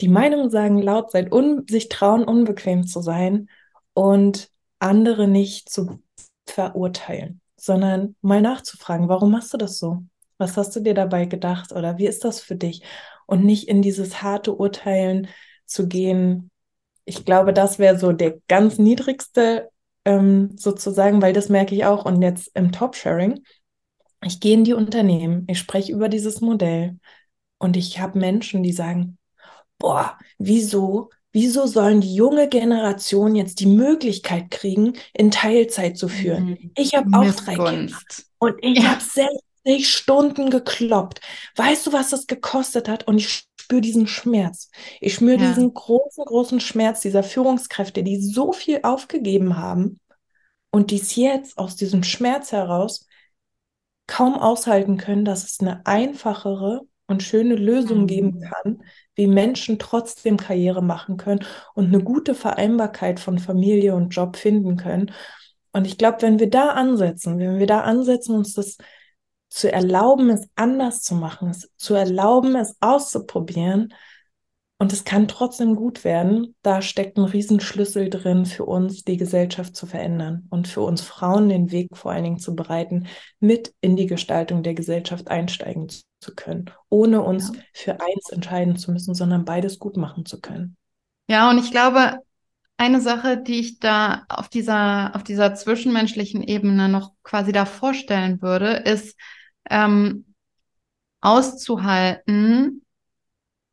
die Meinung sagen laut sein, un, sich trauen, unbequem zu sein und andere nicht zu verurteilen sondern mal nachzufragen, warum machst du das so? Was hast du dir dabei gedacht oder wie ist das für dich? Und nicht in dieses harte Urteilen zu gehen. Ich glaube, das wäre so der ganz niedrigste ähm, sozusagen, weil das merke ich auch. Und jetzt im Top-Sharing, ich gehe in die Unternehmen, ich spreche über dieses Modell und ich habe Menschen, die sagen, boah, wieso wieso sollen die junge Generation jetzt die Möglichkeit kriegen, in Teilzeit zu führen? Mhm. Ich habe auch drei Kinder und ich ja. habe 60 Stunden gekloppt. Weißt du, was das gekostet hat? Und ich spüre diesen Schmerz. Ich spüre ja. diesen großen, großen Schmerz dieser Führungskräfte, die so viel aufgegeben haben und die es jetzt aus diesem Schmerz heraus kaum aushalten können, dass es eine einfachere und schöne Lösung mhm. geben kann, wie Menschen trotzdem Karriere machen können und eine gute Vereinbarkeit von Familie und Job finden können. Und ich glaube, wenn wir da ansetzen, wenn wir da ansetzen, uns das zu erlauben, es anders zu machen, es zu erlauben, es auszuprobieren, Und es kann trotzdem gut werden. Da steckt ein Riesenschlüssel drin für uns, die Gesellschaft zu verändern und für uns Frauen den Weg vor allen Dingen zu bereiten, mit in die Gestaltung der Gesellschaft einsteigen zu können, ohne uns ja. für eins entscheiden zu müssen, sondern beides gut machen zu können. Ja, und ich glaube, eine Sache, die ich da auf dieser, auf dieser zwischenmenschlichen Ebene noch quasi da vorstellen würde, ist ähm, auszuhalten,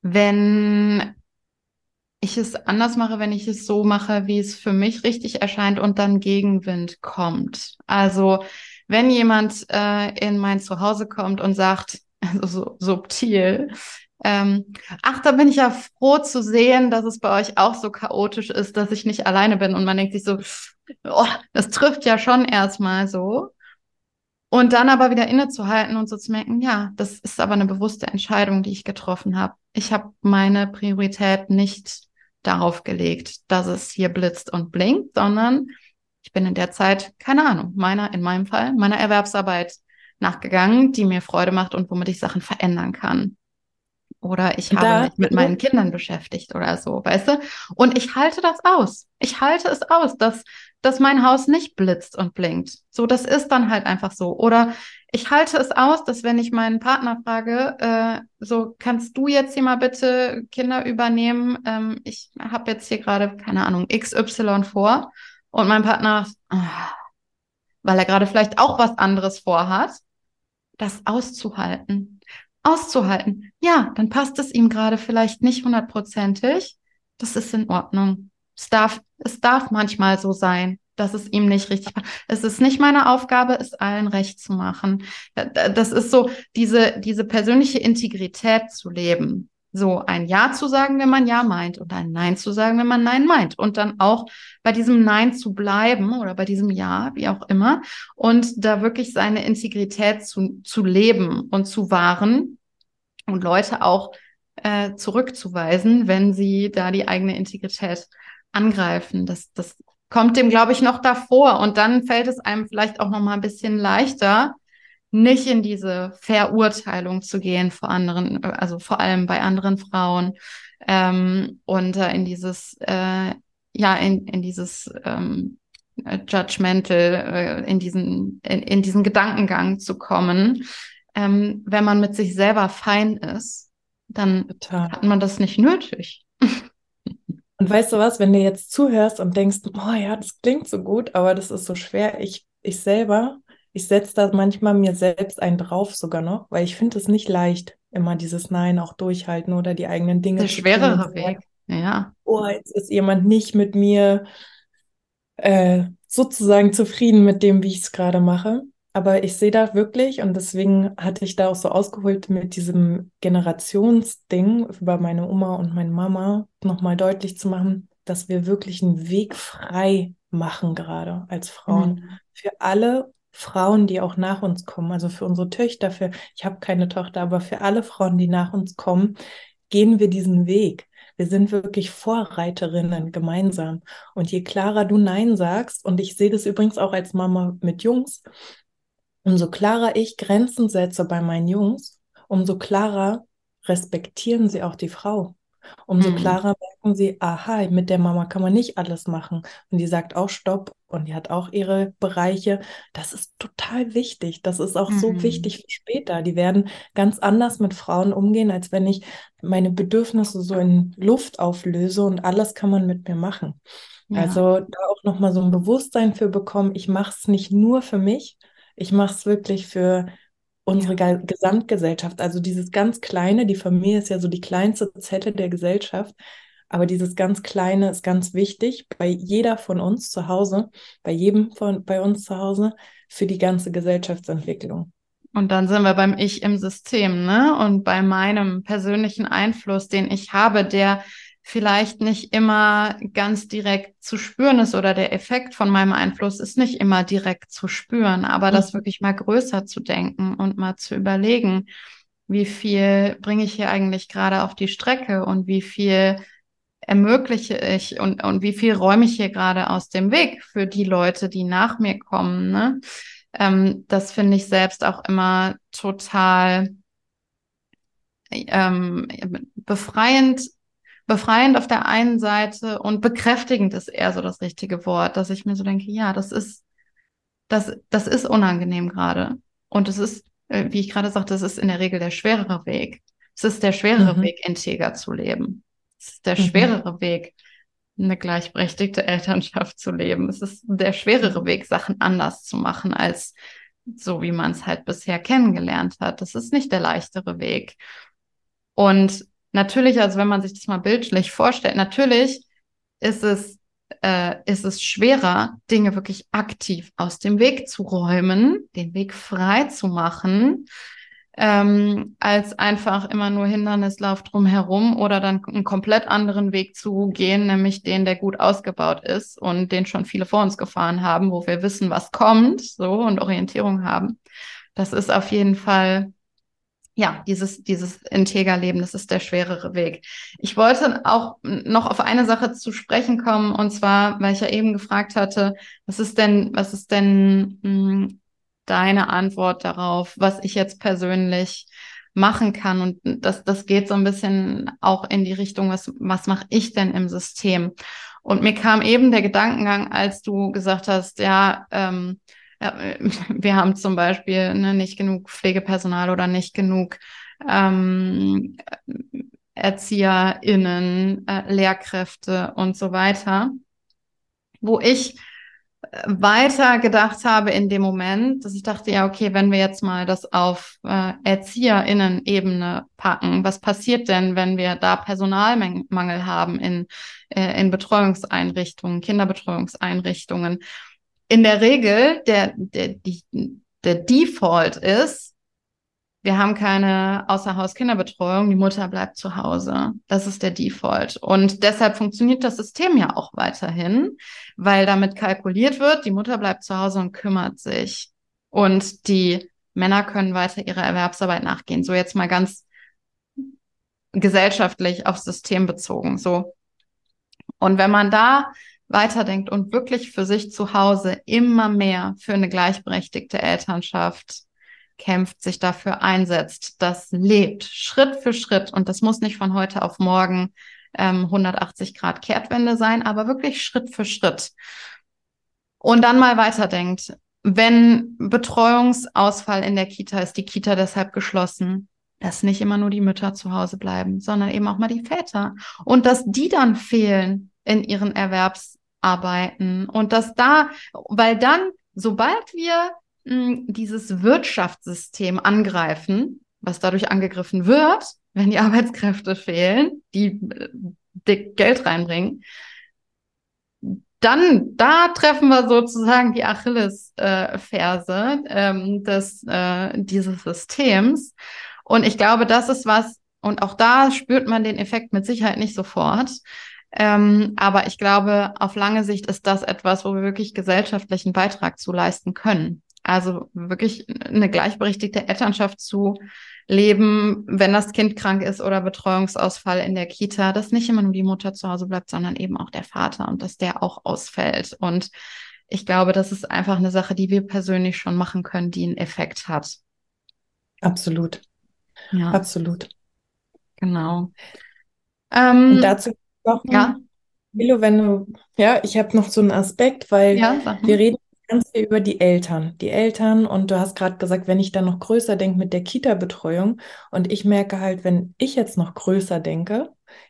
wenn ich es anders mache, wenn ich es so mache, wie es für mich richtig erscheint und dann Gegenwind kommt. Also wenn jemand äh, in mein Zuhause kommt und sagt, [laughs] also so subtil, ähm, ach, da bin ich ja froh zu sehen, dass es bei euch auch so chaotisch ist, dass ich nicht alleine bin. Und man denkt sich so, oh, das trifft ja schon erstmal so. Und dann aber wieder innezuhalten und so zu merken, ja, das ist aber eine bewusste Entscheidung, die ich getroffen habe. Ich habe meine Priorität nicht darauf gelegt, dass es hier blitzt und blinkt, sondern ich bin in der Zeit, keine Ahnung, meiner, in meinem Fall, meiner Erwerbsarbeit nachgegangen, die mir Freude macht und womit ich Sachen verändern kann. Oder ich habe da, mich mit meinen Kindern beschäftigt oder so, weißt du? Und ich halte das aus. Ich halte es aus, dass, dass mein Haus nicht blitzt und blinkt. So, das ist dann halt einfach so. Oder ich halte es aus, dass wenn ich meinen Partner frage, äh, so, kannst du jetzt hier mal bitte Kinder übernehmen? Ähm, ich habe jetzt hier gerade, keine Ahnung, XY vor. Und mein Partner, ah, weil er gerade vielleicht auch was anderes vorhat, das auszuhalten auszuhalten. Ja, dann passt es ihm gerade vielleicht nicht hundertprozentig. Das ist in Ordnung. Es darf, es darf manchmal so sein, dass es ihm nicht richtig passt. Es ist nicht meine Aufgabe, es allen recht zu machen. Das ist so, diese, diese persönliche Integrität zu leben. So ein Ja zu sagen, wenn man Ja meint und ein Nein zu sagen, wenn man Nein meint. Und dann auch bei diesem Nein zu bleiben oder bei diesem Ja, wie auch immer. Und da wirklich seine Integrität zu, zu leben und zu wahren und Leute auch äh, zurückzuweisen, wenn sie da die eigene Integrität angreifen. Das, das kommt dem, glaube ich, noch davor. Und dann fällt es einem vielleicht auch noch mal ein bisschen leichter, nicht in diese Verurteilung zu gehen vor anderen, also vor allem bei anderen Frauen ähm, und äh, in dieses, äh, ja, in, in dieses ähm, Judgmental, äh, in diesen, in, in diesen Gedankengang zu kommen. Ähm, wenn man mit sich selber fein ist, dann Total. hat man das nicht nötig. [laughs] Und weißt du was, wenn du jetzt zuhörst und denkst, oh ja, das klingt so gut, aber das ist so schwer. Ich, ich selber ich setze da manchmal mir selbst einen drauf sogar noch, weil ich finde es nicht leicht, immer dieses Nein auch durchhalten oder die eigenen Dinge. Der schwerere Weg, ja. Oh, jetzt ist jemand nicht mit mir äh, sozusagen zufrieden mit dem, wie ich es gerade mache. Aber ich sehe da wirklich, und deswegen hatte ich da auch so ausgeholt mit diesem Generationsding über meine Oma und meine Mama nochmal deutlich zu machen, dass wir wirklich einen Weg frei machen gerade als Frauen. Mhm. Für alle Frauen, die auch nach uns kommen, also für unsere Töchter, für, ich habe keine Tochter, aber für alle Frauen, die nach uns kommen, gehen wir diesen Weg. Wir sind wirklich Vorreiterinnen gemeinsam. Und je klarer du Nein sagst, und ich sehe das übrigens auch als Mama mit Jungs, umso klarer ich Grenzen setze bei meinen Jungs, umso klarer respektieren sie auch die Frau. Umso mhm. klarer merken sie, aha, mit der Mama kann man nicht alles machen. Und die sagt auch Stopp und die hat auch ihre Bereiche. Das ist total wichtig. Das ist auch mhm. so wichtig für später. Die werden ganz anders mit Frauen umgehen, als wenn ich meine Bedürfnisse so in Luft auflöse und alles kann man mit mir machen. Ja. Also da auch nochmal so ein Bewusstsein für bekommen, ich mache es nicht nur für mich, ich mache es wirklich für unsere ja. Gesamtgesellschaft, also dieses ganz Kleine, die Familie ist ja so die kleinste Zelle der Gesellschaft, aber dieses ganz Kleine ist ganz wichtig bei jeder von uns zu Hause, bei jedem von bei uns zu Hause für die ganze Gesellschaftsentwicklung. Und dann sind wir beim Ich im System, ne? Und bei meinem persönlichen Einfluss, den ich habe, der vielleicht nicht immer ganz direkt zu spüren ist oder der Effekt von meinem Einfluss ist nicht immer direkt zu spüren, aber mhm. das wirklich mal größer zu denken und mal zu überlegen, wie viel bringe ich hier eigentlich gerade auf die Strecke und wie viel ermögliche ich und, und wie viel räume ich hier gerade aus dem Weg für die Leute, die nach mir kommen. Ne? Ähm, das finde ich selbst auch immer total ähm, befreiend befreiend auf der einen Seite und bekräftigend ist eher so das richtige Wort, dass ich mir so denke, ja, das ist, das, das ist unangenehm gerade. Und es ist, äh, wie ich gerade sagte, es ist in der Regel der schwerere Weg. Es ist der schwerere mhm. Weg, integer zu leben. Es ist der mhm. schwerere Weg, eine gleichberechtigte [laughs] Elternschaft zu leben. Es ist der schwerere Weg, Sachen anders zu machen, als so wie man es halt bisher kennengelernt hat. Das ist nicht der leichtere Weg. Und natürlich, also wenn man sich das mal bildlich vorstellt, natürlich ist es, äh, ist es schwerer, Dinge wirklich aktiv aus dem Weg zu räumen, den Weg frei zu machen, ähm, als einfach immer nur Hindernislauf drumherum oder dann einen komplett anderen Weg zu gehen, nämlich den, der gut ausgebaut ist und den schon viele vor uns gefahren haben, wo wir wissen, was kommt, so und Orientierung haben. Das ist auf jeden Fall ja, dieses, dieses Integerleben, das ist der schwerere Weg. Ich wollte auch noch auf eine Sache zu sprechen kommen, und zwar, weil ich ja eben gefragt hatte, was ist denn, was ist denn mh, hm, deine Antwort darauf, was ich jetzt persönlich machen kann? Und das, das geht so ein bisschen auch in die Richtung, was, was mache ich denn im System? Und mir kam eben der Gedankengang, als du gesagt hast, ja, ähm, [laughs] wir haben zum Beispiel ne, nicht genug Pflegepersonal oder nicht genug ähm, ErzieherInnen, äh, Lehrkräfte und so weiter. Wo ich äh, weiter gedacht habe in dem Moment, dass ich dachte, ja, okay, wenn wir jetzt mal das auf äh, ErzieherInnen-Ebene packen, was passiert denn, wenn wir da Personalmangel haben in, äh, in Betreuungseinrichtungen, Kinderbetreuungseinrichtungen? In der Regel der, der, die, der Default ist, wir haben keine Außerhaus-Kinderbetreuung, die Mutter bleibt zu Hause. Das ist der Default. Und deshalb funktioniert das System ja auch weiterhin, weil damit kalkuliert wird, die Mutter bleibt zu Hause und kümmert sich. Und die Männer können weiter ihrer Erwerbsarbeit nachgehen. So jetzt mal ganz gesellschaftlich aufs System bezogen. So. Und wenn man da weiterdenkt und wirklich für sich zu Hause immer mehr für eine gleichberechtigte Elternschaft kämpft, sich dafür einsetzt, das lebt Schritt für Schritt. Und das muss nicht von heute auf morgen ähm, 180 Grad Kehrtwende sein, aber wirklich Schritt für Schritt. Und dann mal weiterdenkt, wenn Betreuungsausfall in der Kita ist, die Kita deshalb geschlossen, dass nicht immer nur die Mütter zu Hause bleiben, sondern eben auch mal die Väter. Und dass die dann fehlen in ihren Erwerbs arbeiten und dass da, weil dann, sobald wir mh, hm, dieses Wirtschaftssystem angreifen, was dadurch angegriffen wird, wenn die [laughs] Arbeitskräfte fehlen, die äh, dick Geld reinbringen, dann da treffen wir sozusagen die Achillesferse äh, ähm, des äh, dieses Systems. Und ich glaube, das ist was, und auch da spürt man den Effekt mit Sicherheit nicht sofort. Ähm, aber ich glaube, auf lange Sicht ist das etwas, wo wir wirklich gesellschaftlichen Beitrag zu leisten können. Also wirklich eine gleichberechtigte Elternschaft zu leben, wenn das Kind krank ist oder Betreuungsausfall in der Kita, dass nicht immer nur die Mutter zu Hause bleibt, sondern eben auch der Vater und dass der auch ausfällt. Und ich glaube, das ist einfach eine Sache, die wir persönlich schon machen können, die einen Effekt hat. Absolut. Ja. Absolut. Genau. Ähm, und dazu Wochen. Ja. Milo, wenn du, ja, ich habe noch so einen Aspekt, weil ja, wir reden ganz viel über die Eltern. Die Eltern, und du hast gerade gesagt, wenn ich dann noch größer denke mit der Kita-Betreuung, und ich merke halt, wenn ich jetzt noch größer denke,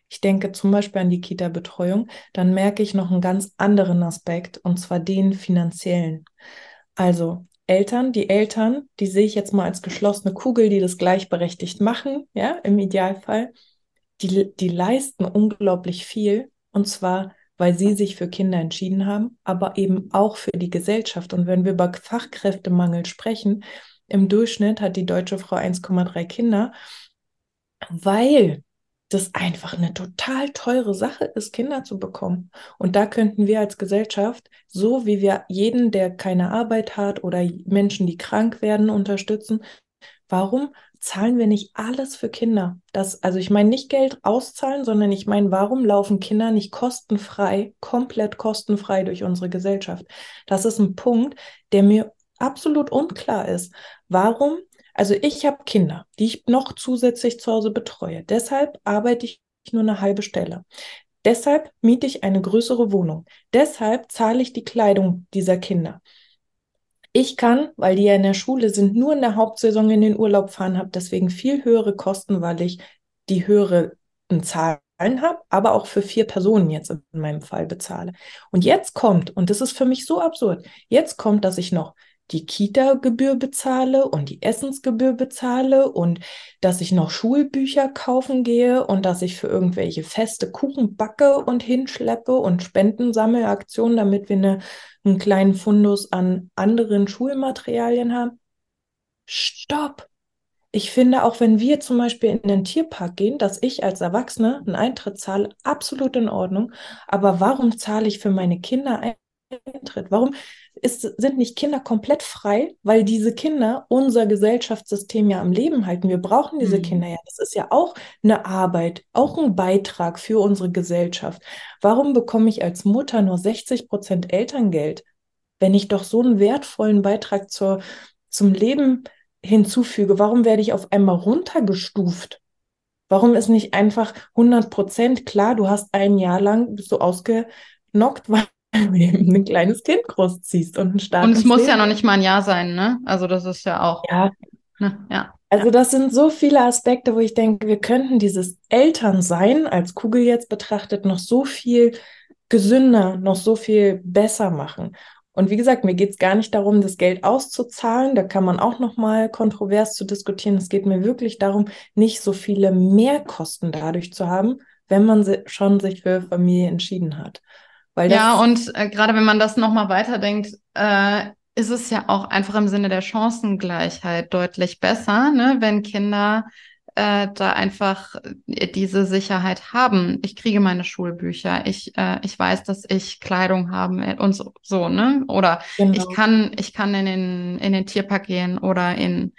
ich denke zum Beispiel an die Kita-Betreuung, dann merke ich noch einen ganz anderen Aspekt, und zwar den finanziellen. Also Eltern, die Eltern, die sehe ich jetzt mal als geschlossene Kugel, die das gleichberechtigt machen, ja, im Idealfall die, die leisten unglaublich viel und zwar, weil sie sich für Kinder entschieden haben, aber eben auch für die Gesellschaft. Und wenn wir über Fachkräftemangel sprechen, im Durchschnitt hat die deutsche Frau 1,3 Kinder, weil das einfach eine total teure Sache ist, Kinder zu bekommen. Und da könnten wir als Gesellschaft, so wie wir jeden, der keine Arbeit hat oder Menschen, die krank werden, unterstützen, warum zahlen wir nicht alles für Kinder? Das, also ich meine nicht Geld auszahlen, sondern ich meine, warum laufen Kinder nicht kostenfrei, komplett kostenfrei durch unsere Gesellschaft? Das ist ein Punkt, der mir absolut unklar ist. Warum? Also ich habe Kinder, die ich noch zusätzlich zu Hause betreue. Deshalb arbeite ich nur eine halbe Stelle. Deshalb miete ich eine größere Wohnung. Deshalb zahle ich die Kleidung dieser Kinder. Ich kann, weil die ja in der Schule sind, nur in der Hauptsaison in den Urlaub fahren, habe deswegen viel höhere Kosten, weil ich die höheren Zahlen habe, aber auch für vier Personen jetzt in meinem Fall bezahle. Und jetzt kommt, und das ist für mich so absurd, jetzt kommt, dass ich noch die Kita-Gebühr bezahle und die Essensgebühr bezahle und dass ich noch Schulbücher kaufen gehe und dass ich für irgendwelche Feste Kuchen backe und hinschleppe und Spendensammelaktionen, damit wir eine, einen kleinen Fundus an anderen Schulmaterialien haben. Stopp! Ich finde, auch wenn wir zum Beispiel in den Tierpark gehen, dass ich als Erwachsene einen Eintritt zahle, absolut in Ordnung. Aber warum zahle ich für meine Kinder Eintritt? Warum ist, sind nicht Kinder komplett frei, weil diese Kinder unser Gesellschaftssystem ja am Leben halten. Wir brauchen diese mhm. Kinder ja. Das ist ja auch eine Arbeit, auch ein Beitrag für unsere Gesellschaft. Warum bekomme ich als Mutter nur 60 Prozent Elterngeld, wenn ich doch so einen wertvollen Beitrag zur, zum Leben hinzufüge? Warum werde ich auf einmal runtergestuft? Warum ist nicht einfach 100 Prozent klar, du hast ein Jahr lang, bist du ausgenockt, [laughs] weil [laughs] eben ein kleines Kind großziehst und ein starkes Und es muss Leben. ja noch nicht mal ein Jahr sein, ne? Also das ist ja auch. Ja. Ne? ja. Also das sind so viele Aspekte, wo ich denke, wir könnten dieses Elternsein als Kugel jetzt betrachtet noch so viel gesünder, noch so viel besser machen. Und wie gesagt, mir geht es gar nicht darum, das Geld auszuzahlen. Da kann man auch noch mal kontrovers zu diskutieren. Es geht mir wirklich darum, nicht so viele Mehrkosten dadurch zu haben, wenn man schon sich für Familie entschieden hat ja, und äh, gerade wenn man das nochmal weiterdenkt, äh, ist es ja auch einfach im Sinne der Chancengleichheit deutlich besser, ne, wenn Kinder äh, da einfach äh, diese Sicherheit haben. Ich kriege meine Schulbücher, ich, äh, ich weiß, dass ich Kleidung haben und so, so ne? Oder genau. ich kann, ich kann in den, in den Tierpark gehen oder in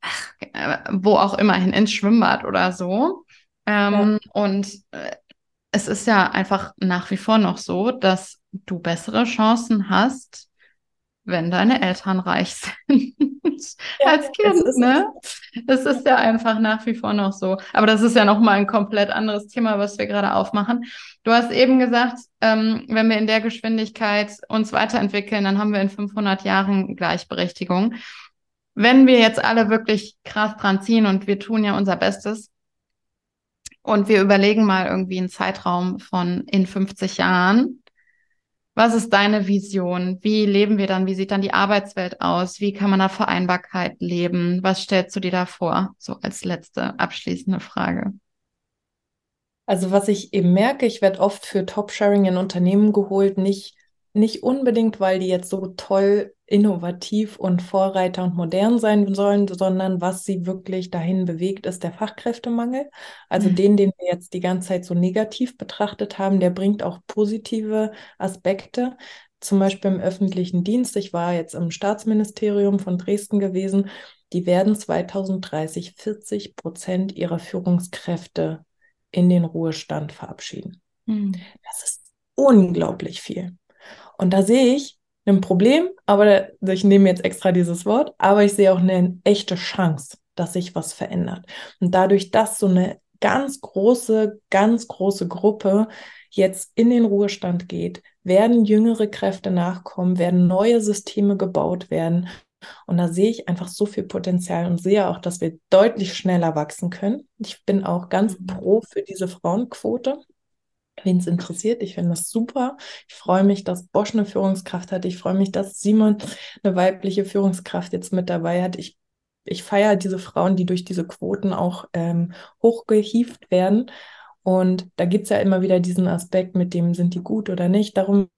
ach, äh, wo auch immer hin, ins Schwimmbad oder so. Ähm, ja. Und äh, es ist ja einfach nach wie vor noch so, dass du bessere Chancen hast, wenn deine Eltern reich [laughs] sind ja, als Kind, es ne? Das ist ja einfach nach wie vor noch so. Aber das ist ja nochmal ein komplett anderes Thema, was wir gerade aufmachen. Du hast eben gesagt, ähm, wenn wir in der Geschwindigkeit uns weiterentwickeln, dann haben wir in 500 Jahren Gleichberechtigung. Wenn wir jetzt alle wirklich krass dran ziehen und wir tun ja unser Bestes, und wir überlegen mal irgendwie einen Zeitraum von in 50 Jahren. Was ist deine Vision? Wie leben wir dann? Wie sieht dann die Arbeitswelt aus? Wie kann man da Vereinbarkeit leben? Was stellst du dir da vor? So als letzte abschließende Frage. Also was ich eben merke, ich werde oft für Top-Sharing in Unternehmen geholt, nicht nicht unbedingt, weil die jetzt so toll, innovativ und Vorreiter und modern sein sollen, sondern was sie wirklich dahin bewegt, ist der Fachkräftemangel. Also mhm. den, den wir jetzt die ganze Zeit so negativ betrachtet haben, der bringt auch positive Aspekte. Zum Beispiel im öffentlichen Dienst. Ich war jetzt im Staatsministerium von Dresden gewesen. Die werden 2030 40 Prozent ihrer Führungskräfte in den Ruhestand verabschieden. Mhm. Das ist unglaublich viel. Und da sehe ich ein Problem, aber ich nehme jetzt extra dieses Wort, aber ich sehe auch eine echte Chance, dass sich was verändert. Und dadurch, dass so eine ganz große, ganz große Gruppe jetzt in den Ruhestand geht, werden jüngere Kräfte nachkommen, werden neue Systeme gebaut werden. Und da sehe ich einfach so viel Potenzial und sehe auch, dass wir deutlich schneller wachsen können. Ich bin auch ganz mhm. pro für diese Frauenquote wen es interessiert. Ich finde das super. Ich freue mich, dass Bosch eine Führungskraft hat. Ich freue mich, dass Simon eine weibliche Führungskraft jetzt mit dabei hat. Ich, ich feiere diese Frauen, die durch diese Quoten auch ähm, hochgehieft werden. Und da gibt es ja immer wieder diesen Aspekt, mit dem sind die gut oder nicht. Darum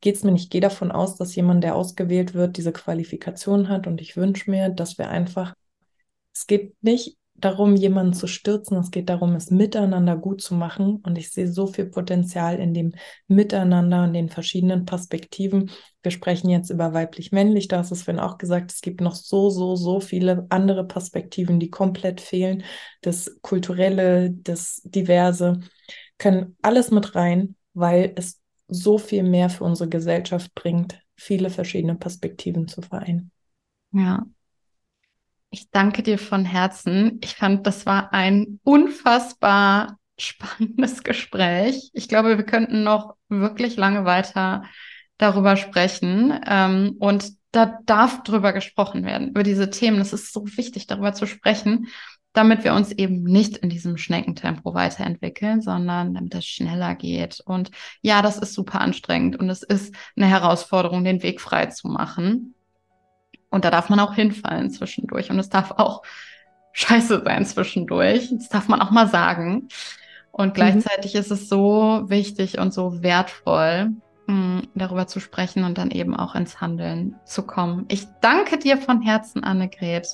geht es mir nicht. Ich gehe davon aus, dass jemand, der ausgewählt wird, diese Qualifikation hat. Und ich wünsche mir, dass wir einfach, es geht nicht darum, jemanden zu stürzen. Es geht darum, es miteinander gut zu machen. Und ich sehe so viel Potenzial in dem Miteinander und den verschiedenen Perspektiven. Wir sprechen jetzt über weiblich-männlich. Da du es vorhin auch gesagt, es gibt noch so, so, so viele andere Perspektiven, die komplett fehlen. Das Kulturelle, das Diverse, können alles mit rein, weil es so viel mehr für unsere Gesellschaft bringt, viele verschiedene Perspektiven zu vereinen. Ja, ich danke dir von Herzen. Ich fand, das war ein unfassbar spannendes [laughs] Gespräch. Ich glaube, wir könnten noch wirklich lange weiter darüber sprechen. Ähm, und da darf drüber gesprochen werden, über diese Themen. Es ist so wichtig, darüber zu sprechen, damit wir uns eben nicht in diesem Schneckentempo weiterentwickeln, sondern damit es schneller geht. Und ja, das ist super anstrengend und es ist eine Herausforderung, den Weg frei zu machen. Und da darf man auch hinfallen zwischendurch. Und es darf auch scheiße sein zwischendurch. Das darf man auch mal sagen. Und mhm. gleichzeitig mhm. ist es so wichtig und so wertvoll, mh, darüber zu sprechen und dann eben auch ins Handeln zu kommen. Ich danke dir von Herzen, Annegret,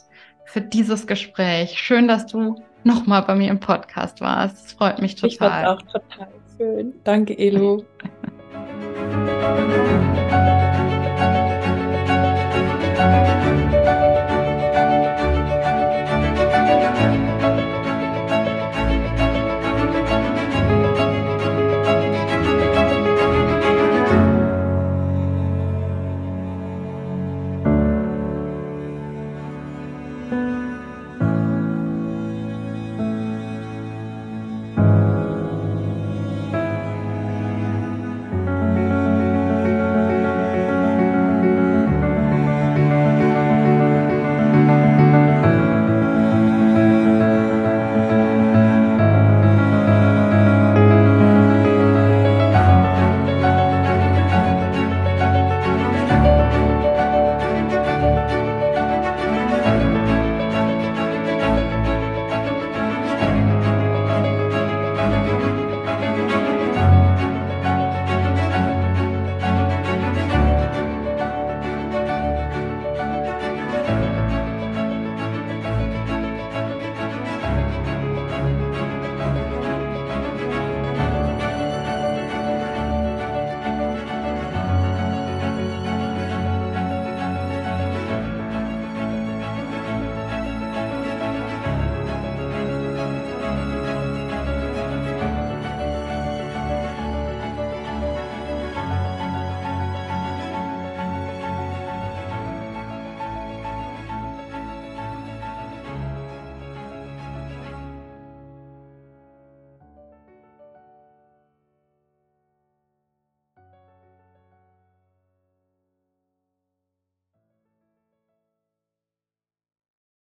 für dieses Gespräch. Schön, dass du nochmal bei mir im Podcast warst. Es freut mich total. Ich fand auch total schön. Danke, Elo. [laughs]